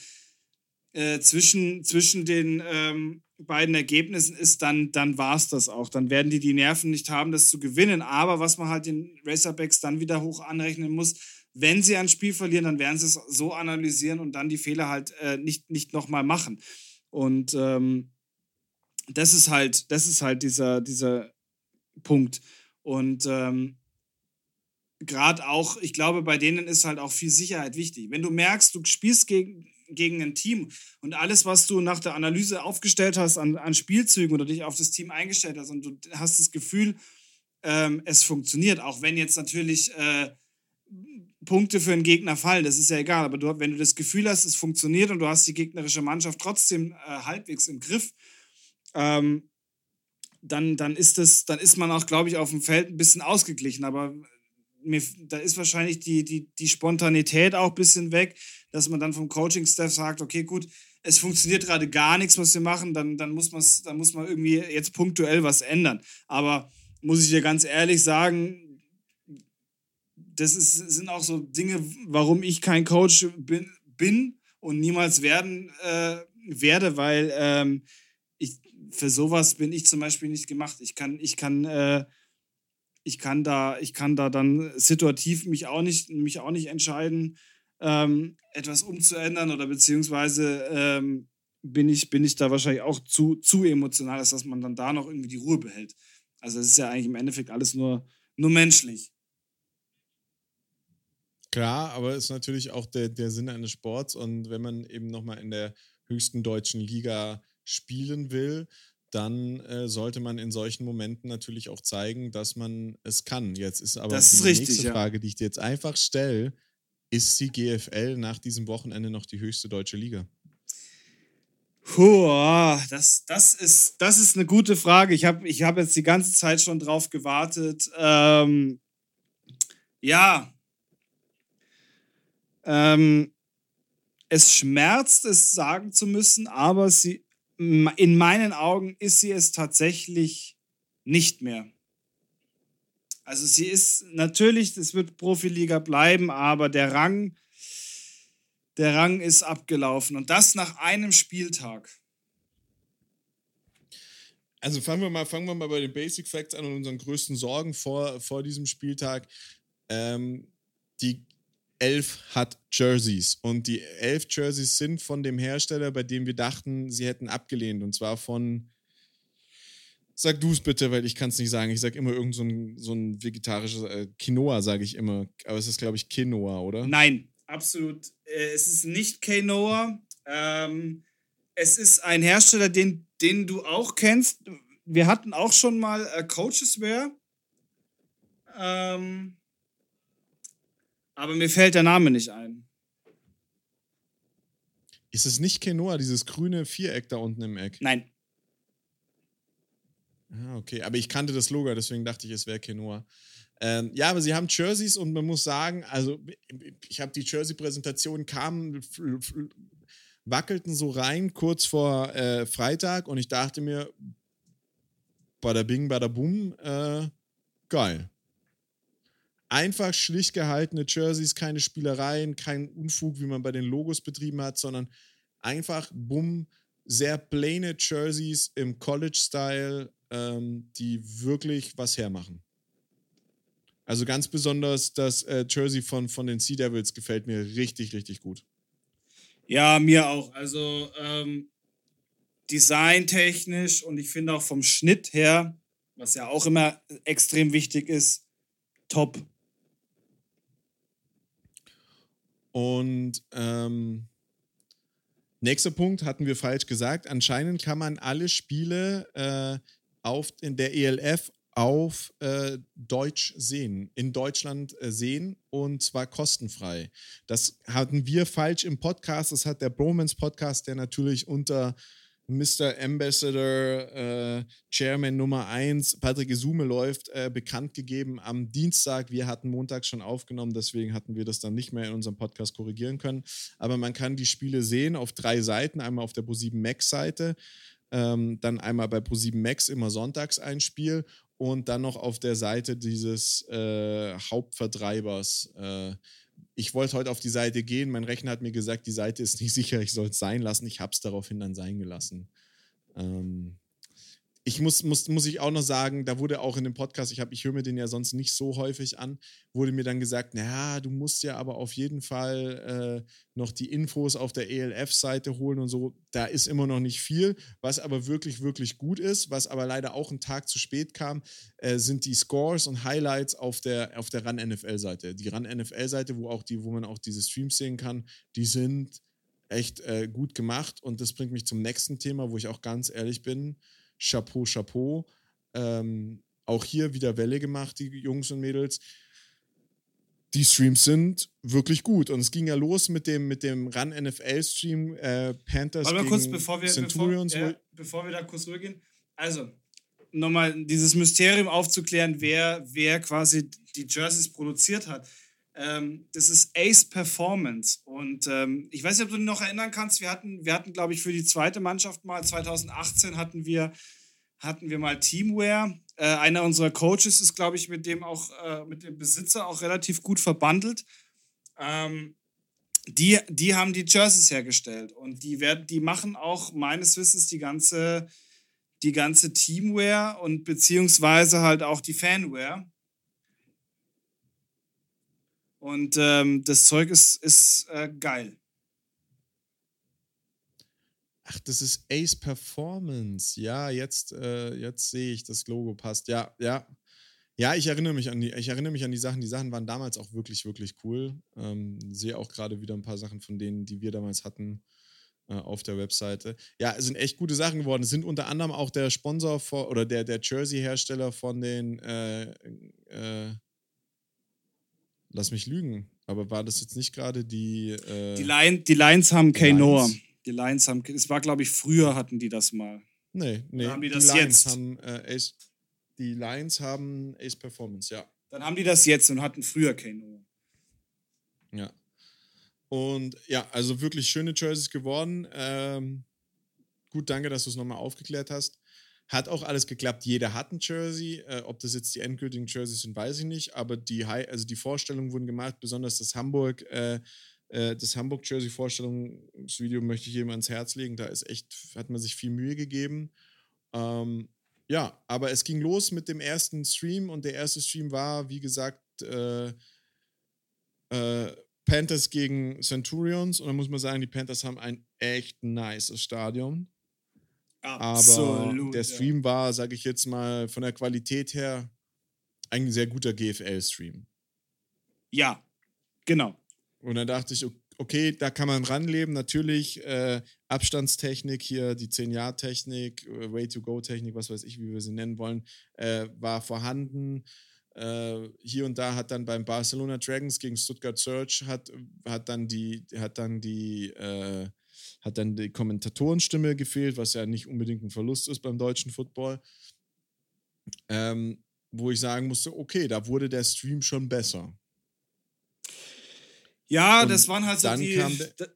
äh, zwischen, zwischen den ähm, beiden Ergebnissen ist, dann, dann war es das auch. Dann werden die die Nerven nicht haben, das zu gewinnen. Aber was man halt den Racerbacks dann wieder hoch anrechnen muss, wenn sie ein Spiel verlieren, dann werden sie es so analysieren und dann die Fehler halt äh, nicht, nicht nochmal machen. Und ähm, das ist halt, das ist halt dieser, dieser Punkt. Und ähm, gerade auch, ich glaube, bei denen ist halt auch viel Sicherheit wichtig. Wenn du merkst, du spielst gegen, gegen ein Team. Und alles, was du nach der Analyse aufgestellt hast an, an Spielzügen oder dich auf das Team eingestellt hast und du hast das Gefühl, ähm, es funktioniert, auch wenn jetzt natürlich äh, Punkte für einen Gegner fallen, das ist ja egal, aber du, wenn du das Gefühl hast, es funktioniert und du hast die gegnerische Mannschaft trotzdem äh, halbwegs im Griff, ähm, dann, dann, ist das, dann ist man auch, glaube ich, auf dem Feld ein bisschen ausgeglichen. Aber mir, da ist wahrscheinlich die, die, die Spontanität auch ein bisschen weg, dass man dann vom Coaching-Staff sagt, okay, gut, es funktioniert gerade gar nichts, was wir machen, dann, dann, muss dann muss man irgendwie jetzt punktuell was ändern. Aber muss ich dir ganz ehrlich sagen, das ist, sind auch so Dinge, warum ich kein Coach bin, bin und niemals werden äh, werde, weil ähm, ich, für sowas bin ich zum Beispiel nicht gemacht. Ich kann, ich kann äh, ich kann da, ich kann da dann situativ mich auch nicht, mich auch nicht entscheiden, ähm, etwas umzuändern oder beziehungsweise ähm, bin, ich, bin ich da wahrscheinlich auch zu, zu emotional, dass man dann da noch irgendwie die Ruhe behält. Also es ist ja eigentlich im Endeffekt alles nur, nur menschlich. Klar, aber es ist natürlich auch der, der Sinn eines Sports und wenn man eben nochmal in der höchsten deutschen Liga spielen will, dann äh, sollte man in solchen Momenten natürlich auch zeigen, dass man es kann. Jetzt ist aber das ist die richtig, nächste ja. Frage, die ich dir jetzt einfach stelle, ist die GFL nach diesem Wochenende noch die höchste deutsche Liga? Puh, das, das, ist, das ist eine gute Frage. Ich habe ich hab jetzt die ganze Zeit schon drauf gewartet. Ähm, ja. Ähm, es schmerzt, es sagen zu müssen, aber sie, in meinen Augen ist sie es tatsächlich nicht mehr. Also sie ist natürlich, es wird Profiliga bleiben, aber der Rang, der Rang ist abgelaufen und das nach einem Spieltag. Also fangen wir mal, fangen wir mal bei den Basic Facts an und unseren größten Sorgen vor, vor diesem Spieltag. Ähm, die Elf hat Jerseys und die elf Jerseys sind von dem Hersteller, bei dem wir dachten, sie hätten abgelehnt und zwar von Sag du es bitte, weil ich kann es nicht sagen. Ich sage immer irgend so ein, so ein vegetarisches äh, Quinoa, sage ich immer. Aber es ist, glaube ich, Quinoa, oder? Nein, absolut. Äh, es ist nicht Quinoa. Ähm, es ist ein Hersteller, den, den du auch kennst. Wir hatten auch schon mal äh, Coacheswear. Ähm, aber mir fällt der Name nicht ein. Ist es nicht Quinoa, dieses grüne Viereck da unten im Eck? Nein. Ah, okay. Aber ich kannte das Logo, deswegen dachte ich, es wäre Quinoa. Ähm, ja, aber sie haben Jerseys und man muss sagen, also ich habe die Jersey-Präsentation kamen, wackelten so rein kurz vor äh, Freitag und ich dachte mir, bada bing, bada boom, äh, geil. Einfach schlicht gehaltene Jerseys, keine Spielereien, kein Unfug, wie man bei den Logos betrieben hat, sondern einfach bumm, sehr plane Jerseys im College-Style, ähm, die wirklich was hermachen. Also ganz besonders das äh, Jersey von, von den Sea Devils gefällt mir richtig, richtig gut. Ja, mir auch. Also ähm, designtechnisch und ich finde auch vom Schnitt her, was ja auch immer extrem wichtig ist, top. Und ähm, nächster Punkt hatten wir falsch gesagt. Anscheinend kann man alle Spiele äh, auf, in der ELF auf äh, Deutsch sehen, in Deutschland äh, sehen und zwar kostenfrei. Das hatten wir falsch im Podcast. Das hat der Bromance Podcast, der natürlich unter Mr. Ambassador, äh, Chairman Nummer 1, Patrick Isume läuft, äh, bekannt gegeben am Dienstag. Wir hatten Montag schon aufgenommen, deswegen hatten wir das dann nicht mehr in unserem Podcast korrigieren können. Aber man kann die Spiele sehen auf drei Seiten. Einmal auf der Pro7 Max-Seite, ähm, dann einmal bei Pro7 Max immer sonntags ein Spiel und dann noch auf der Seite dieses äh, Hauptvertreibers. Äh, ich wollte heute auf die Seite gehen, mein Rechner hat mir gesagt, die Seite ist nicht sicher, ich soll es sein lassen. Ich habe es daraufhin dann sein gelassen. Ähm, ich muss, muss, muss ich auch noch sagen, da wurde auch in dem Podcast, ich, ich höre mir den ja sonst nicht so häufig an, wurde mir dann gesagt, naja, du musst ja aber auf jeden Fall äh, noch die Infos auf der ELF-Seite holen und so. Da ist immer noch nicht viel. Was aber wirklich, wirklich gut ist, was aber leider auch einen Tag zu spät kam, äh, sind die Scores und Highlights auf der, auf der Run-NFL-Seite. Die Run-NFL-Seite, wo, wo man auch diese Streams sehen kann, die sind echt äh, gut gemacht. Und das bringt mich zum nächsten Thema, wo ich auch ganz ehrlich bin. Chapeau, Chapeau. Ähm, auch hier wieder Welle gemacht, die Jungs und Mädels. Die Streams sind wirklich gut. Und es ging ja los mit dem, mit dem Run-NFL-Stream äh, Panthers Warte mal kurz, bevor wir, Centurions. bevor, ja, bevor wir da kurz rübergehen. Also, nochmal dieses Mysterium aufzuklären, wer, wer quasi die Jerseys produziert hat. Ähm, das ist Ace Performance. Und ähm, ich weiß nicht, ob du dich noch erinnern kannst, wir hatten, wir hatten, glaube ich, für die zweite Mannschaft mal, 2018 hatten wir, hatten wir mal Teamwear. Äh, einer unserer Coaches ist, glaube ich, mit dem auch, äh, mit dem Besitzer auch relativ gut verbandelt. Ähm, die, die haben die Jerseys hergestellt und die werden, die machen auch meines Wissens die ganze, die ganze Teamwear und beziehungsweise halt auch die Fanwear. Und ähm, das Zeug ist, ist äh, geil. Ach, das ist Ace Performance. Ja, jetzt, äh, jetzt sehe ich, das Logo passt. Ja, ja. Ja, ich erinnere mich an die, ich erinnere mich an die Sachen. Die Sachen waren damals auch wirklich, wirklich cool. Ähm, sehe auch gerade wieder ein paar Sachen von denen, die wir damals hatten, äh, auf der Webseite. Ja, es sind echt gute Sachen geworden. Es sind unter anderem auch der Sponsor vor, oder der, der Jersey-Hersteller von den äh, äh, Lass mich lügen. Aber war das jetzt nicht gerade die. Äh, die, Lion, die Lions haben K-Noah. Die Lions haben. Es war, glaube ich, früher hatten die das mal. Nee, nee. Haben die die das Lions jetzt? haben äh, Ace. Die Lions haben Ace Performance, ja. Dann haben die das jetzt und hatten früher K-Noah. Ja. Und ja, also wirklich schöne Jerseys geworden. Ähm, gut, danke, dass du es nochmal aufgeklärt hast. Hat auch alles geklappt. Jeder hat ein Jersey. Äh, ob das jetzt die endgültigen Jerseys sind, weiß ich nicht. Aber die, Hi- also die Vorstellungen wurden gemacht, besonders das Hamburg, äh, äh, das Hamburg-Jersey-Vorstellungsvideo möchte ich jedem ans Herz legen. Da ist echt, hat man sich viel Mühe gegeben. Ähm, ja, aber es ging los mit dem ersten Stream und der erste Stream war, wie gesagt, äh, äh, Panthers gegen Centurions. Und da muss man sagen, die Panthers haben ein echt nices Stadion. Aber der. Stream war, sage ich jetzt mal, von der Qualität her ein sehr guter GFL-Stream. Ja, genau. Und dann dachte ich, okay, da kann man ranleben. Natürlich äh, Abstandstechnik hier, die 10-Jahr-Technik, äh, Way-to-Go-Technik, was weiß ich, wie wir sie nennen wollen, äh, war vorhanden. Äh, hier und da hat dann beim Barcelona Dragons gegen Stuttgart Surge hat, hat dann die, hat dann die, äh, hat dann die Kommentatorenstimme gefehlt, was ja nicht unbedingt ein Verlust ist beim deutschen Football. Ähm, wo ich sagen musste, okay, da wurde der Stream schon besser. Ja, Und das waren halt so die.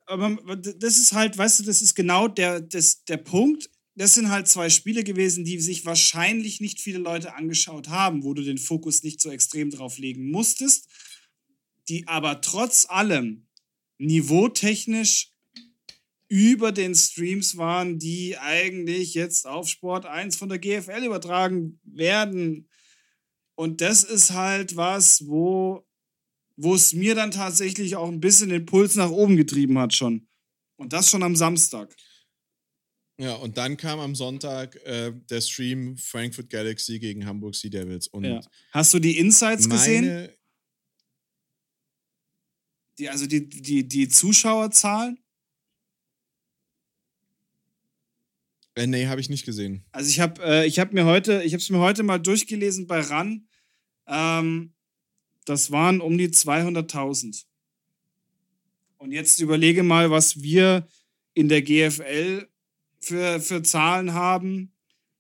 aber das ist halt, weißt du, das ist genau der, das, der Punkt. Das sind halt zwei Spiele gewesen, die sich wahrscheinlich nicht viele Leute angeschaut haben, wo du den Fokus nicht so extrem drauf legen musstest, die aber trotz allem niveautechnisch über den Streams waren, die eigentlich jetzt auf Sport 1 von der GFL übertragen werden. Und das ist halt was, wo wo es mir dann tatsächlich auch ein bisschen den Puls nach oben getrieben hat schon. Und das schon am Samstag. Ja, und dann kam am Sonntag äh, der Stream Frankfurt Galaxy gegen Hamburg Sea Devils. Und Ja. Hast du die Insights gesehen? Die, also die, die, die Zuschauerzahlen? Äh, nee, habe ich nicht gesehen. Also ich habe äh, ich hab mir heute, ich habe es mir heute mal durchgelesen bei RAN. Ähm, das waren um die 200.000. Und jetzt überlege mal, was wir in der GFL für, für Zahlen haben,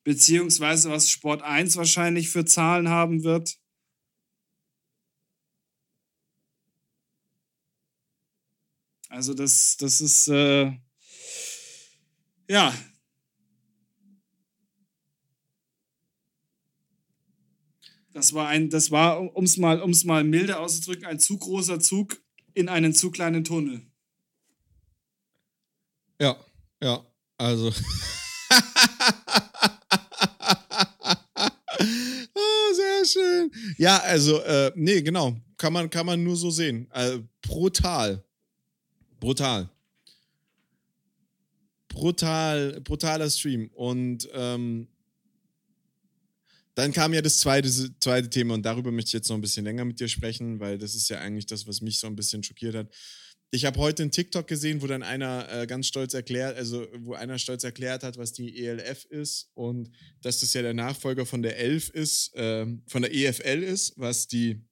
beziehungsweise was Sport 1 wahrscheinlich für Zahlen haben wird. Also das, das ist, äh, ja, Das war ein, das war, um es mal, um's mal milde auszudrücken, ein zu großer Zug in einen zu kleinen Tunnel. Ja, ja, also. *laughs* oh, sehr schön. Ja, also, äh, nee, genau. Kann man, kann man nur so sehen. Also, brutal. Brutal. Brutal, brutaler Stream. Und ähm, dann kam ja das zweite, zweite Thema und darüber möchte ich jetzt noch ein bisschen länger mit dir sprechen, weil das ist ja eigentlich das, was mich so ein bisschen schockiert hat. Ich habe heute einen TikTok gesehen, wo dann einer äh, ganz stolz erklärt, also wo einer stolz erklärt hat, was die ELF ist und dass das ja der Nachfolger von der ELF ist, äh, von der EFL ist, was die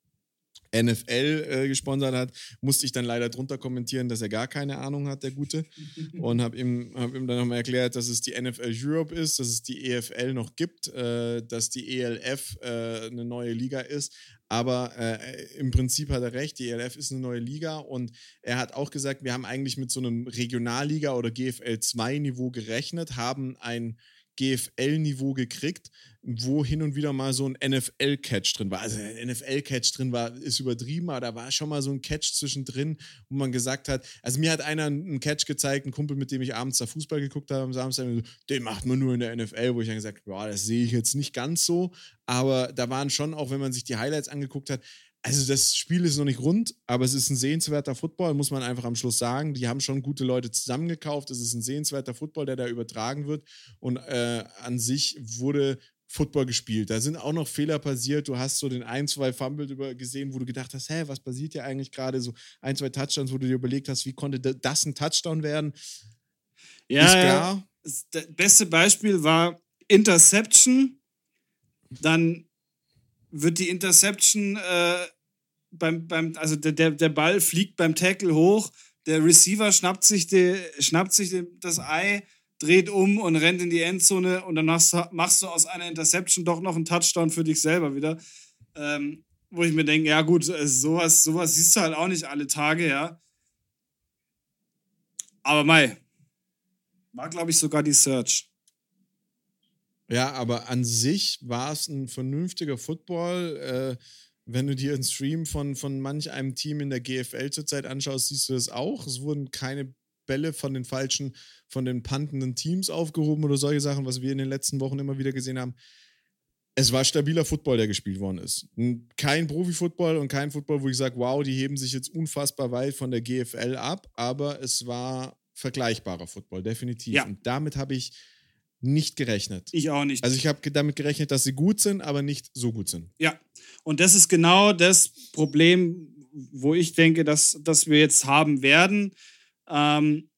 NFL äh, gesponsert hat, musste ich dann leider drunter kommentieren, dass er gar keine Ahnung hat, der Gute. *laughs* Und habe ihm, hab ihm dann nochmal erklärt, dass es die NFL Europe ist, dass es die EFL noch gibt, äh, dass die ELF äh, eine neue Liga ist. Aber äh, im Prinzip hat er recht, die ELF ist eine neue Liga und er hat auch gesagt, wir haben eigentlich mit so einem Regionalliga- oder GFL-2-Niveau gerechnet, haben ein GFL-Niveau gekriegt, wo hin und wieder mal so ein NFL-Catch drin war. Also ein NFL-Catch drin war, ist übertrieben, aber da war schon mal so ein Catch zwischendrin, wo man gesagt hat, also mir hat einer einen Catch gezeigt, ein Kumpel, mit dem ich abends da Fußball geguckt habe am Samstag, den macht man nur in der NFL, wo ich dann gesagt habe, ja, das sehe ich jetzt nicht ganz so, aber da waren schon, auch wenn man sich die Highlights angeguckt hat, also das Spiel ist noch nicht rund, aber es ist ein sehenswerter Football, muss man einfach am Schluss sagen. Die haben schon gute Leute zusammengekauft. Es ist ein sehenswerter Football, der da übertragen wird. Und äh, an sich wurde Football gespielt. Da sind auch noch Fehler passiert. Du hast so den ein, zwei Fumble über gesehen, wo du gedacht hast, hä, was passiert hier eigentlich gerade? So ein, zwei Touchdowns, wo du dir überlegt hast, wie konnte das ein Touchdown werden? Ja, ist klar. Das beste Beispiel war Interception. Dann wird die Interception äh, beim, beim, also der, der Ball fliegt beim Tackle hoch, der Receiver schnappt sich, die, schnappt sich das Ei, dreht um und rennt in die Endzone und dann machst, machst du aus einer Interception doch noch einen Touchdown für dich selber wieder. Ähm, wo ich mir denke, ja gut, äh, sowas, sowas siehst du halt auch nicht alle Tage, ja. Aber Mai, war glaube ich sogar die Search. Ja, aber an sich war es ein vernünftiger Football. Äh, wenn du dir einen Stream von, von manch einem Team in der GFL zurzeit anschaust, siehst du das auch. Es wurden keine Bälle von den falschen, von den pantenden Teams aufgehoben oder solche Sachen, was wir in den letzten Wochen immer wieder gesehen haben. Es war stabiler Football, der gespielt worden ist. Kein Profi-Football und kein Football, wo ich sage, wow, die heben sich jetzt unfassbar weit von der GFL ab, aber es war vergleichbarer Football, definitiv. Ja. Und damit habe ich nicht gerechnet. Ich auch nicht. Also ich habe damit gerechnet, dass sie gut sind, aber nicht so gut sind. Ja, und das ist genau das Problem, wo ich denke, dass, dass wir jetzt haben werden. Ähm,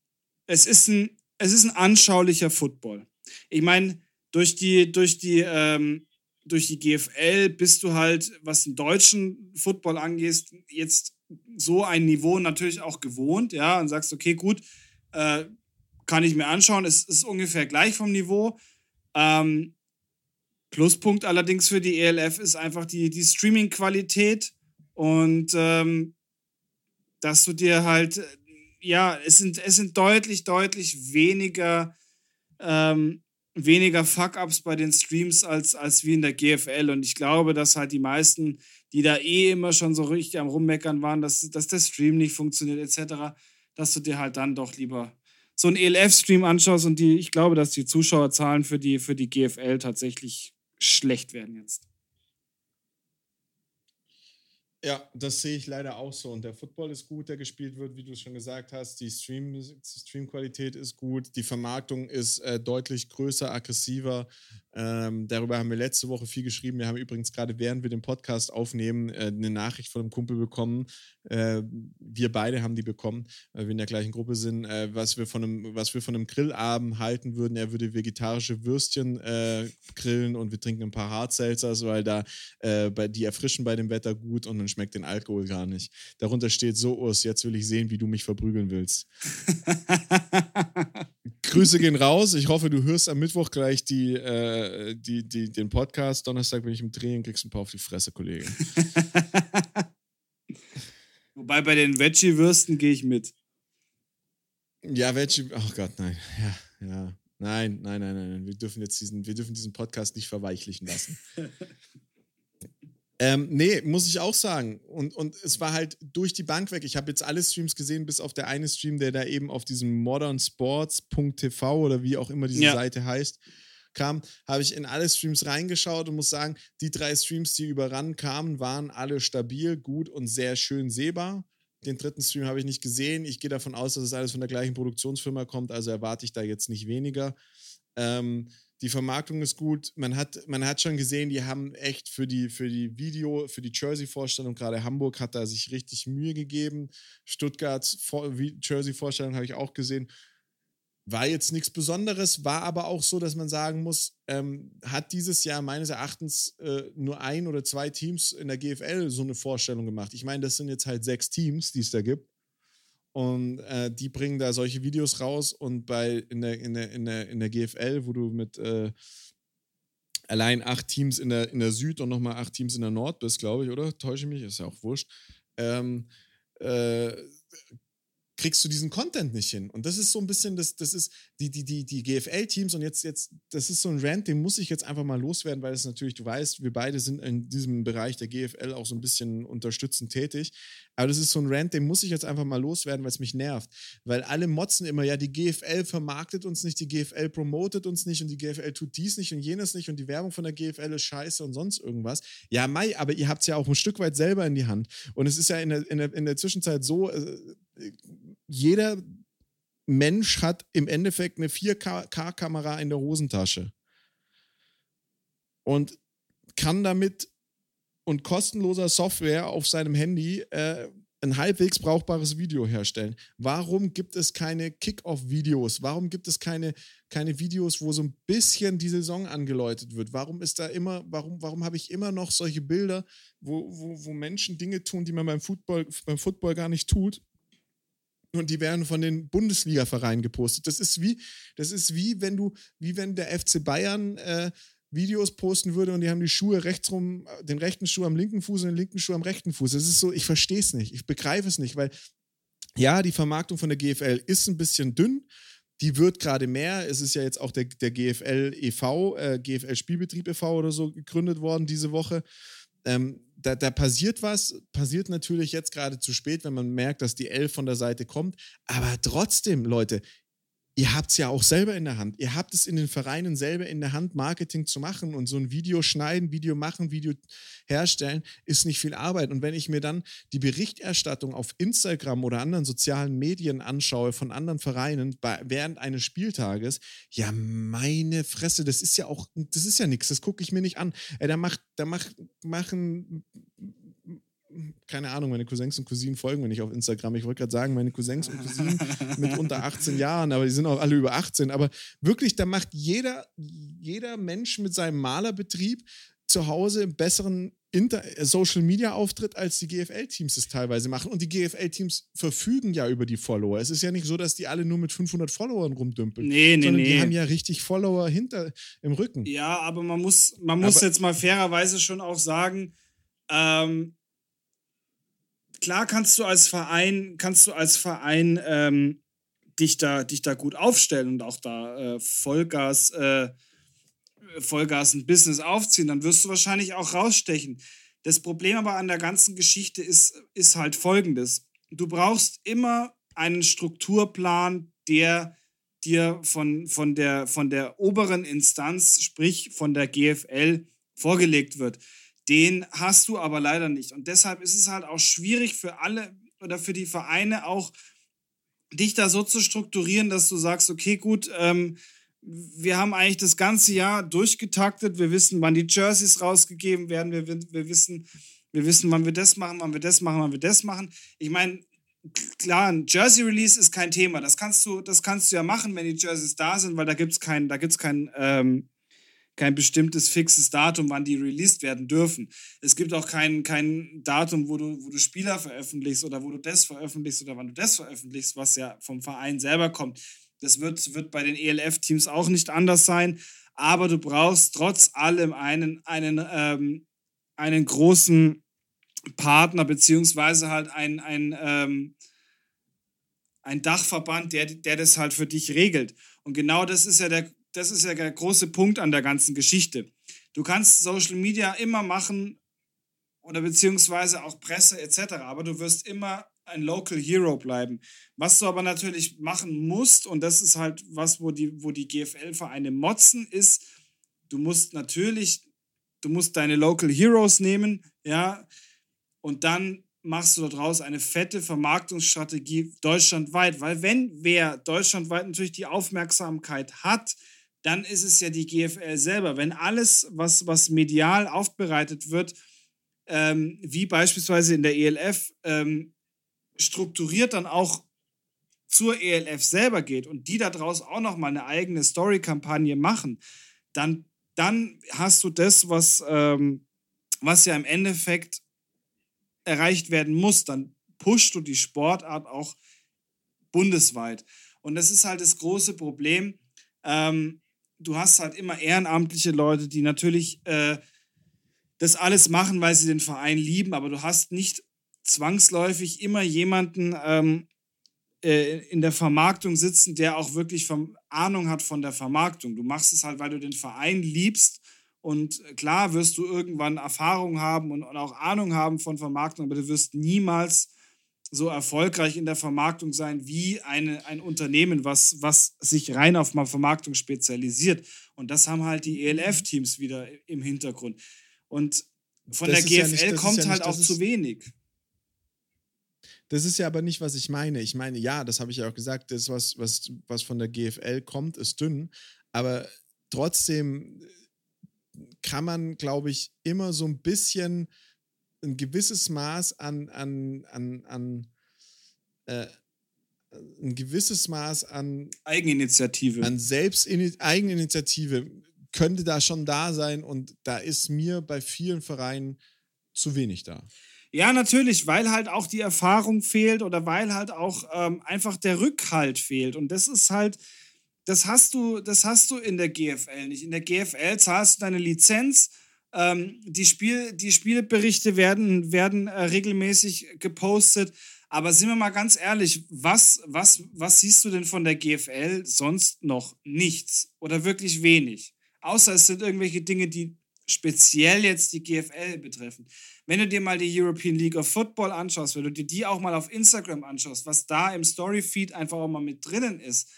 es, ist ein, es ist ein anschaulicher Football. Ich meine, durch die, durch, die, ähm, durch die GFL bist du halt, was den deutschen Football angeht, jetzt so ein Niveau natürlich auch gewohnt, ja, und sagst, okay, gut, äh, kann ich mir anschauen. Es ist ungefähr gleich vom Niveau. Ähm, Pluspunkt allerdings für die ELF ist einfach die, die Streaming-Qualität und ähm, dass du dir halt, ja, es sind, es sind deutlich, deutlich weniger, ähm, weniger Fuck-Ups bei den Streams als, als wie in der GFL. Und ich glaube, dass halt die meisten, die da eh immer schon so richtig am Rummeckern waren, dass, dass der Stream nicht funktioniert, etc., dass du dir halt dann doch lieber so einen ELF-Stream anschaust und die, ich glaube, dass die Zuschauerzahlen für die, für die GFL tatsächlich schlecht werden jetzt. Ja, das sehe ich leider auch so. Und der Football ist gut, der gespielt wird, wie du schon gesagt hast. Die Stream, Streamqualität ist gut. Die Vermarktung ist äh, deutlich größer, aggressiver. Ähm, darüber haben wir letzte Woche viel geschrieben. Wir haben übrigens gerade, während wir den Podcast aufnehmen, äh, eine Nachricht von einem Kumpel bekommen. Äh, wir beide haben die bekommen, weil wir in der gleichen Gruppe sind, äh, was, wir von einem, was wir von einem Grillabend halten würden. Er würde vegetarische Würstchen äh, grillen und wir trinken ein paar Hardselzers, weil da äh, bei, die erfrischen bei dem Wetter gut und man schmeckt den Alkohol gar nicht. Darunter steht so, Urs, jetzt will ich sehen, wie du mich verprügeln willst. *laughs* Grüße gehen raus. Ich hoffe, du hörst am Mittwoch gleich die, äh, die, die, den Podcast. Donnerstag bin ich im Training, kriegst ein paar auf die Fresse, Kollege. *laughs* Wobei bei den Veggie-Würsten gehe ich mit. Ja, Veggie. Oh Gott, nein. Ja, ja. Nein, nein, nein, nein. Wir dürfen jetzt diesen, wir dürfen diesen Podcast nicht verweichlichen lassen. *laughs* Ähm, nee, muss ich auch sagen. Und, und es war halt durch die Bank weg. Ich habe jetzt alle Streams gesehen, bis auf der eine Stream, der da eben auf diesem modernsports.tv oder wie auch immer diese ja. Seite heißt, kam, habe ich in alle Streams reingeschaut und muss sagen, die drei Streams, die überran kamen, waren alle stabil, gut und sehr schön sehbar. Den dritten Stream habe ich nicht gesehen. Ich gehe davon aus, dass es alles von der gleichen Produktionsfirma kommt, also erwarte ich da jetzt nicht weniger. Ähm, die Vermarktung ist gut. Man hat, man hat schon gesehen, die haben echt für die, für die Video, für die Jersey-Vorstellung, gerade Hamburg hat da sich richtig Mühe gegeben. Stuttgarts Jersey-Vorstellung habe ich auch gesehen. War jetzt nichts Besonderes, war aber auch so, dass man sagen muss, ähm, hat dieses Jahr meines Erachtens äh, nur ein oder zwei Teams in der GFL so eine Vorstellung gemacht. Ich meine, das sind jetzt halt sechs Teams, die es da gibt. Und äh, die bringen da solche Videos raus und bei in der, in der, in der, in der GFL, wo du mit äh, allein acht Teams in der, in der Süd und nochmal acht Teams in der Nord bist, glaube ich, oder? Täusche mich, ist ja auch wurscht. Ähm, äh, kriegst du diesen Content nicht hin. Und das ist so ein bisschen, das, das ist die, die, die, die GFL-Teams und jetzt, jetzt, das ist so ein Rant, den muss ich jetzt einfach mal loswerden, weil es natürlich, du weißt, wir beide sind in diesem Bereich der GFL auch so ein bisschen unterstützend tätig. Aber das ist so ein Rant, den muss ich jetzt einfach mal loswerden, weil es mich nervt. Weil alle motzen immer, ja, die GFL vermarktet uns nicht, die GFL promotet uns nicht und die GFL tut dies nicht und jenes nicht und die Werbung von der GFL ist scheiße und sonst irgendwas. Ja, Mai, aber ihr habt es ja auch ein Stück weit selber in die Hand. Und es ist ja in der, in der, in der Zwischenzeit so, äh, jeder Mensch hat im Endeffekt eine 4K-Kamera in der Hosentasche. und kann damit und kostenloser Software auf seinem Handy äh, ein halbwegs brauchbares Video herstellen. Warum gibt es keine Kick-Off-Videos? Warum gibt es keine, keine Videos, wo so ein bisschen die Saison angeläutet wird? Warum ist da immer, warum, warum habe ich immer noch solche Bilder, wo, wo, wo Menschen Dinge tun, die man beim Football, beim Football gar nicht tut? Und die werden von den Bundesliga-Vereinen gepostet. Das ist wie, das ist wie wenn du, wie wenn der FC Bayern äh, Videos posten würde und die haben die Schuhe rechts rum, den rechten Schuh am linken Fuß und den linken Schuh am rechten Fuß. Das ist so, ich verstehe es nicht, ich begreife es nicht, weil ja, die Vermarktung von der GFL ist ein bisschen dünn. Die wird gerade mehr. Es ist ja jetzt auch der, der GFL e.V., äh, GFL Spielbetrieb e.V. oder so gegründet worden diese Woche. Ähm, da, da passiert was, passiert natürlich jetzt gerade zu spät, wenn man merkt, dass die L von der Seite kommt. Aber trotzdem, Leute, ihr habt es ja auch selber in der Hand. Ihr habt es in den Vereinen selber in der Hand, Marketing zu machen und so ein Video schneiden, Video machen, Video herstellen, ist nicht viel Arbeit. Und wenn ich mir dann die Berichterstattung auf Instagram oder anderen sozialen Medien anschaue von anderen Vereinen bei, während eines Spieltages, ja, meine Fresse, das ist ja auch, das ist ja nichts, das gucke ich mir nicht an. Äh, da macht, da macht, machen keine Ahnung, meine Cousins und Cousinen folgen mir nicht auf Instagram. Ich wollte gerade sagen, meine Cousins und Cousinen *laughs* mit unter 18 Jahren, aber die sind auch alle über 18. Aber wirklich, da macht jeder, jeder Mensch mit seinem Malerbetrieb zu Hause einen besseren Inter Social Media Auftritt, als die GFL-Teams es teilweise machen. Und die GFL-Teams verfügen ja über die Follower. Es ist ja nicht so, dass die alle nur mit 500 Followern rumdümpeln. Nee, nee, sondern nee. Die haben ja richtig Follower hinter im Rücken. Ja, aber man muss, man muss aber, jetzt mal fairerweise schon auch sagen, ähm, klar kannst du als Verein, kannst du als Verein ähm, dich, da, dich da gut aufstellen und auch da äh, Vollgas, äh, Vollgas ein Business aufziehen, dann wirst du wahrscheinlich auch rausstechen. Das Problem aber an der ganzen Geschichte ist, ist halt folgendes. Du brauchst immer einen Strukturplan, der dir von, von, der, von der oberen Instanz, sprich von der GFL, vorgelegt wird. Den hast du aber leider nicht. Und deshalb ist es halt auch schwierig für alle oder für die Vereine auch, dich da so zu strukturieren, dass du sagst, okay, gut, ähm, wir haben eigentlich das ganze Jahr durchgetaktet. Wir wissen, wann die Jerseys rausgegeben werden. Wir, wir, wissen, wir wissen, wann wir das machen, wann wir das machen, wann wir das machen. Ich meine, klar, ein Jersey-Release ist kein Thema. Das kannst du, das kannst du ja machen, wenn die Jerseys da sind, weil da gibt es kein, da gibt's kein ähm, kein bestimmtes fixes Datum, wann die released werden dürfen. Es gibt auch kein, kein Datum, wo du, wo du Spieler veröffentlichst oder wo du das veröffentlichst oder wann du das veröffentlichst, was ja vom Verein selber kommt. Das wird, wird bei den ELF-Teams auch nicht anders sein. Aber du brauchst trotz allem einen, einen, ähm, einen großen Partner, beziehungsweise halt ein, ein, ähm, ein Dachverband, der, der das halt für dich regelt. Und genau das ist ja der, das ist ja der große Punkt an der ganzen Geschichte. Du kannst Social Media immer machen oder beziehungsweise auch Presse etc., aber du wirst immer ein Local Hero bleiben. Was du aber natürlich machen musst, und das ist halt was, wo die, wo die GFL-Vereine motzen, ist, du musst natürlich, du musst deine Local Heroes nehmen, ja, und dann machst du daraus eine fette Vermarktungsstrategie deutschlandweit, weil wenn wer deutschlandweit natürlich die Aufmerksamkeit hat, dann ist es ja die GFL selber. Wenn alles, was, was medial aufbereitet wird, ähm, wie beispielsweise in der ELF, ähm, strukturiert dann auch zur ELF selber geht und die daraus auch nochmal eine eigene Story-Kampagne machen, dann, dann hast du das, was, ähm, was ja im Endeffekt erreicht werden muss. Dann pushst du die Sportart auch bundesweit. Und das ist halt das große Problem. Ähm, du hast halt immer ehrenamtliche Leute, die natürlich äh, das alles machen, weil sie den Verein lieben, aber du hast nicht zwangsläufig immer jemanden ähm, äh, in der Vermarktung sitzen, der auch wirklich vom, Ahnung hat von der Vermarktung. Du machst es halt, weil du den Verein liebst und klar wirst du irgendwann Erfahrung haben und, und auch Ahnung haben von Vermarktung, aber du wirst niemals so erfolgreich in der Vermarktung sein wie eine, ein Unternehmen, was, was sich rein auf Vermarktung spezialisiert. Und das haben halt die ELF-Teams wieder im Hintergrund. Und von das der GFL ja nicht, kommt ja halt auch zu wenig. Das ist ja aber nicht, was ich meine. Ich meine, ja, das habe ich ja auch gesagt, das, was, was, was von der GFL kommt, ist dünn. Aber trotzdem kann man, glaube ich, immer so ein bisschen ein gewisses Maß an, an, an, an äh, ein gewisses Maß an Eigeninitiative. An Selbstin Eigeninitiative könnte da schon da sein und da ist mir bei vielen Vereinen zu wenig da. Ja, natürlich, weil halt auch die Erfahrung fehlt oder weil halt auch ähm, einfach der Rückhalt fehlt. Und das ist halt, das hast du, das hast du in der GFL nicht. In der GFL zahlst du deine Lizenz. Ähm, die, Spiel, die Spielberichte werden, werden äh, regelmäßig gepostet. Aber sind wir mal ganz ehrlich, was, was, was siehst du denn von der GFL sonst noch? Nichts oder wirklich wenig. Außer es sind irgendwelche Dinge, die speziell jetzt die GFL betreffen. Wenn du dir mal die European League of Football anschaust, wenn du dir die auch mal auf Instagram anschaust, was da im Storyfeed einfach auch mal mit drinnen ist,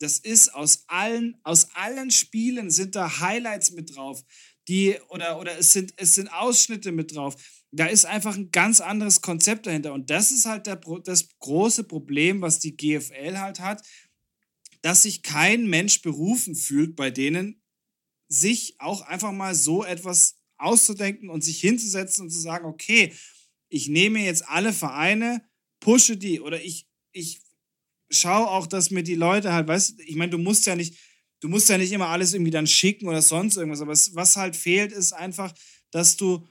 das ist aus allen, aus allen Spielen sind da Highlights mit drauf, die, oder, oder es sind, es sind Ausschnitte mit drauf. Da ist einfach ein ganz anderes Konzept dahinter. Und das ist halt der, das große Problem, was die GFL halt hat, dass sich kein Mensch berufen fühlt, bei denen sich auch einfach mal so etwas auszudenken und sich hinzusetzen und zu sagen, okay, ich nehme jetzt alle Vereine, pushe die oder ich, ich schaue auch, dass mir die Leute halt, weißt du, ich meine, du musst ja nicht, du musst ja nicht immer alles irgendwie dann schicken oder sonst irgendwas, aber es, was halt fehlt, ist einfach, dass du,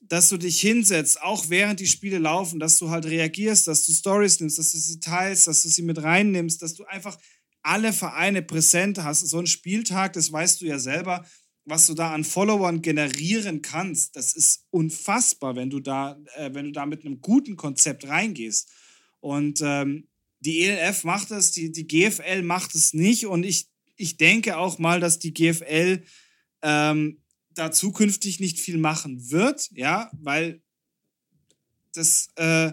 dass du dich hinsetzt, auch während die Spiele laufen, dass du halt reagierst, dass du Stories nimmst, dass du sie teilst, dass du sie mit reinnimmst, dass du einfach alle Vereine präsent hast. So ein Spieltag, das weißt du ja selber, was du da an Followern generieren kannst, das ist unfassbar, wenn du da, äh, wenn du da mit einem guten Konzept reingehst. Und ähm, die ELF macht es, die, die GFL macht es nicht. Und ich, ich denke auch mal, dass die GFL ähm, da zukünftig nicht viel machen wird, ja, weil das äh,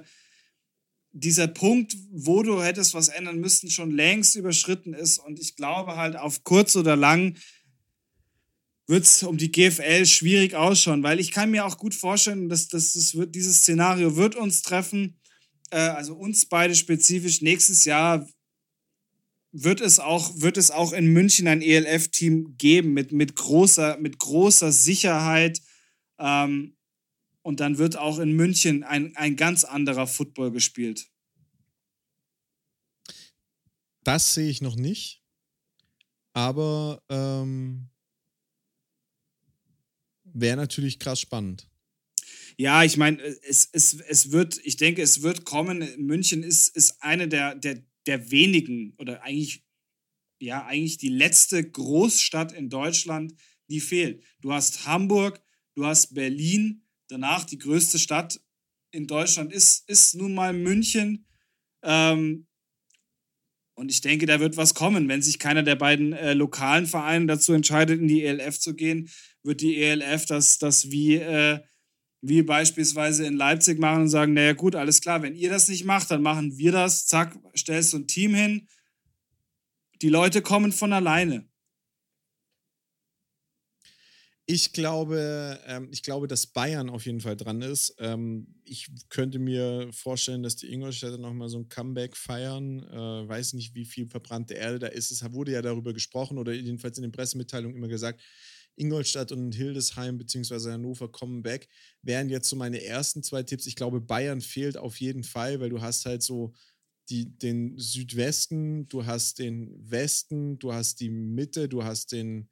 dieser Punkt, wo du hättest was ändern müssten, schon längst überschritten ist. Und ich glaube halt, auf kurz oder lang wird es um die GFL schwierig ausschauen, weil ich kann mir auch gut vorstellen, dass, dass das wird, dieses Szenario wird uns treffen, äh, also uns beide spezifisch nächstes Jahr wird es auch, wird es auch in München ein ELF-Team geben mit, mit, großer, mit großer Sicherheit. Ähm, und dann wird auch in München ein, ein ganz anderer Football gespielt. Das sehe ich noch nicht. Aber ähm, wäre natürlich krass spannend. Ja, ich meine, es, es, es wird, ich denke, es wird kommen. München ist, ist eine der, der, der wenigen oder eigentlich, ja, eigentlich die letzte Großstadt in Deutschland, die fehlt. Du hast Hamburg, du hast Berlin, danach die größte Stadt in Deutschland ist, ist nun mal München. Ähm, und ich denke, da wird was kommen. Wenn sich keiner der beiden äh, lokalen Vereine dazu entscheidet, in die ELF zu gehen, wird die ELF das, das wie, äh, wie beispielsweise in Leipzig machen und sagen, naja gut, alles klar, wenn ihr das nicht macht, dann machen wir das. Zack, stellst du ein Team hin. Die Leute kommen von alleine. Ich glaube, ähm, ich glaube, dass Bayern auf jeden Fall dran ist. Ähm, ich könnte mir vorstellen, dass die Ingolstädter nochmal so ein Comeback feiern. Äh, weiß nicht, wie viel verbrannte Erde da ist. Es wurde ja darüber gesprochen oder jedenfalls in den Pressemitteilungen immer gesagt, Ingolstadt und Hildesheim bzw. Hannover kommen back. Wären jetzt so meine ersten zwei Tipps. Ich glaube, Bayern fehlt auf jeden Fall, weil du hast halt so die, den Südwesten, du hast den Westen, du hast die Mitte, du hast den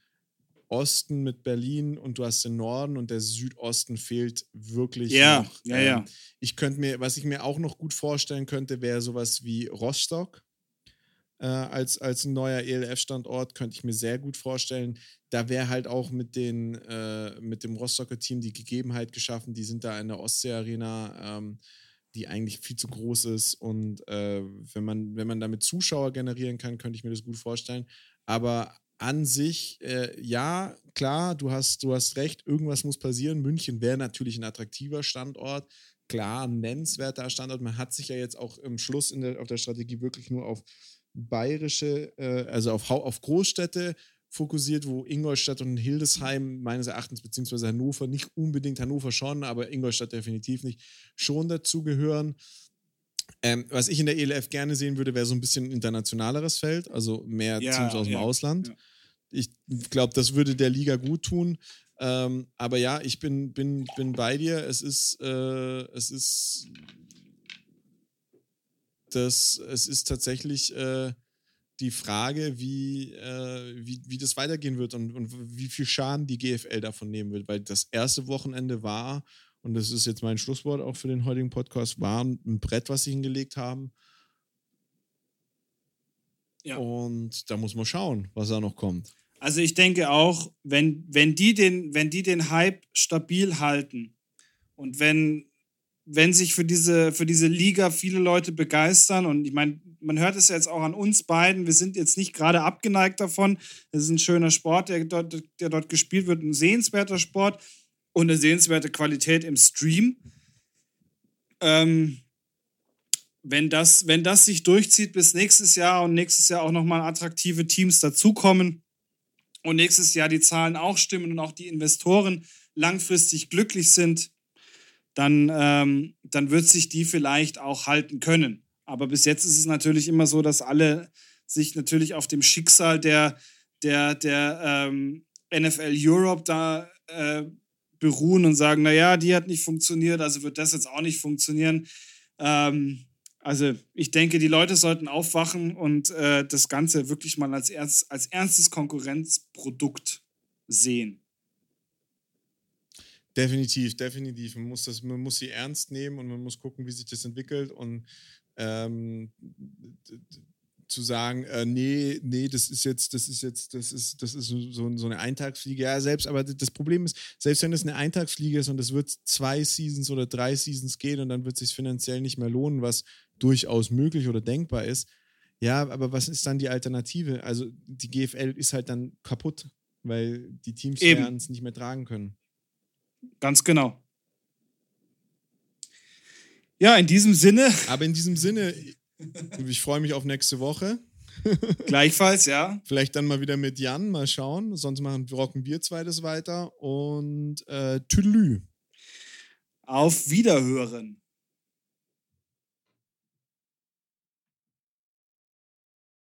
Osten mit Berlin und du hast den Norden und der Südosten fehlt wirklich. Ja, noch. ja, ja. Ähm, ich könnte mir, was ich mir auch noch gut vorstellen könnte, wäre sowas wie Rostock. Äh, als, als ein neuer ELF-Standort könnte ich mir sehr gut vorstellen. Da wäre halt auch mit, den, äh, mit dem Rostocker Team die Gegebenheit geschaffen. Die sind da in der Ostsee-Arena, ähm, die eigentlich viel zu groß ist. Und äh, wenn, man, wenn man damit Zuschauer generieren kann, könnte ich mir das gut vorstellen. Aber an sich, äh, ja, klar, du hast, du hast recht, irgendwas muss passieren. München wäre natürlich ein attraktiver Standort, klar, ein nennenswerter Standort. Man hat sich ja jetzt auch im Schluss der, auf der Strategie wirklich nur auf bayerische, äh, also auf, auf Großstädte fokussiert, wo Ingolstadt und Hildesheim meines Erachtens, beziehungsweise Hannover, nicht unbedingt Hannover schon, aber Ingolstadt definitiv nicht, schon dazugehören. Ähm, was ich in der ELF gerne sehen würde, wäre so ein bisschen ein internationaleres Feld, also mehr ja, Teams aus dem ja, Ausland. Ja. Ich glaube, das würde der Liga gut tun. Ähm, aber ja, ich bin, bin, bin bei dir. Es ist, äh, es ist, das, es ist tatsächlich äh, die Frage, wie, äh, wie, wie das weitergehen wird und, und wie viel Schaden die GFL davon nehmen wird, weil das erste Wochenende war, und das ist jetzt mein Schlusswort auch für den heutigen Podcast, war ein Brett, was sie hingelegt haben. Ja. Und da muss man schauen, was da noch kommt. Also ich denke auch, wenn, wenn, die den, wenn die den Hype stabil halten und wenn, wenn sich für diese, für diese Liga viele Leute begeistern und ich meine, man hört es jetzt auch an uns beiden, wir sind jetzt nicht gerade abgeneigt davon. Es ist ein schöner Sport, der dort, der dort gespielt wird, ein sehenswerter Sport und eine sehenswerte Qualität im Stream. Ähm, wenn das, wenn das sich durchzieht bis nächstes Jahr und nächstes Jahr auch nochmal attraktive Teams dazukommen und nächstes Jahr die Zahlen auch stimmen und auch die Investoren langfristig glücklich sind, dann, ähm, dann wird sich die vielleicht auch halten können. Aber bis jetzt ist es natürlich immer so, dass alle sich natürlich auf dem Schicksal der, der, der ähm, NFL Europe da äh, beruhen und sagen, naja, die hat nicht funktioniert, also wird das jetzt auch nicht funktionieren. Ähm, also ich denke, die Leute sollten aufwachen und äh, das Ganze wirklich mal als, ernst, als ernstes Konkurrenzprodukt sehen. Definitiv, definitiv. Man muss, das, man muss sie ernst nehmen und man muss gucken, wie sich das entwickelt. Und ähm, zu sagen, äh, nee, nee, das ist jetzt, das ist jetzt, das ist, das ist so, so eine Eintagsfliege. Ja, selbst, aber das Problem ist, selbst wenn es eine Eintagsfliege ist und es wird zwei Seasons oder drei Seasons gehen und dann wird es sich finanziell nicht mehr lohnen, was durchaus möglich oder denkbar ist. Ja, aber was ist dann die Alternative? Also die GFL ist halt dann kaputt, weil die Teams es nicht mehr tragen können. Ganz genau. Ja, in diesem Sinne. *laughs* Aber in diesem Sinne, ich freue mich auf nächste Woche. *laughs* Gleichfalls, ja. Vielleicht dann mal wieder mit Jan, mal schauen. Sonst machen, rocken wir zweites weiter. Und äh, Tüdelü. Auf Wiederhören.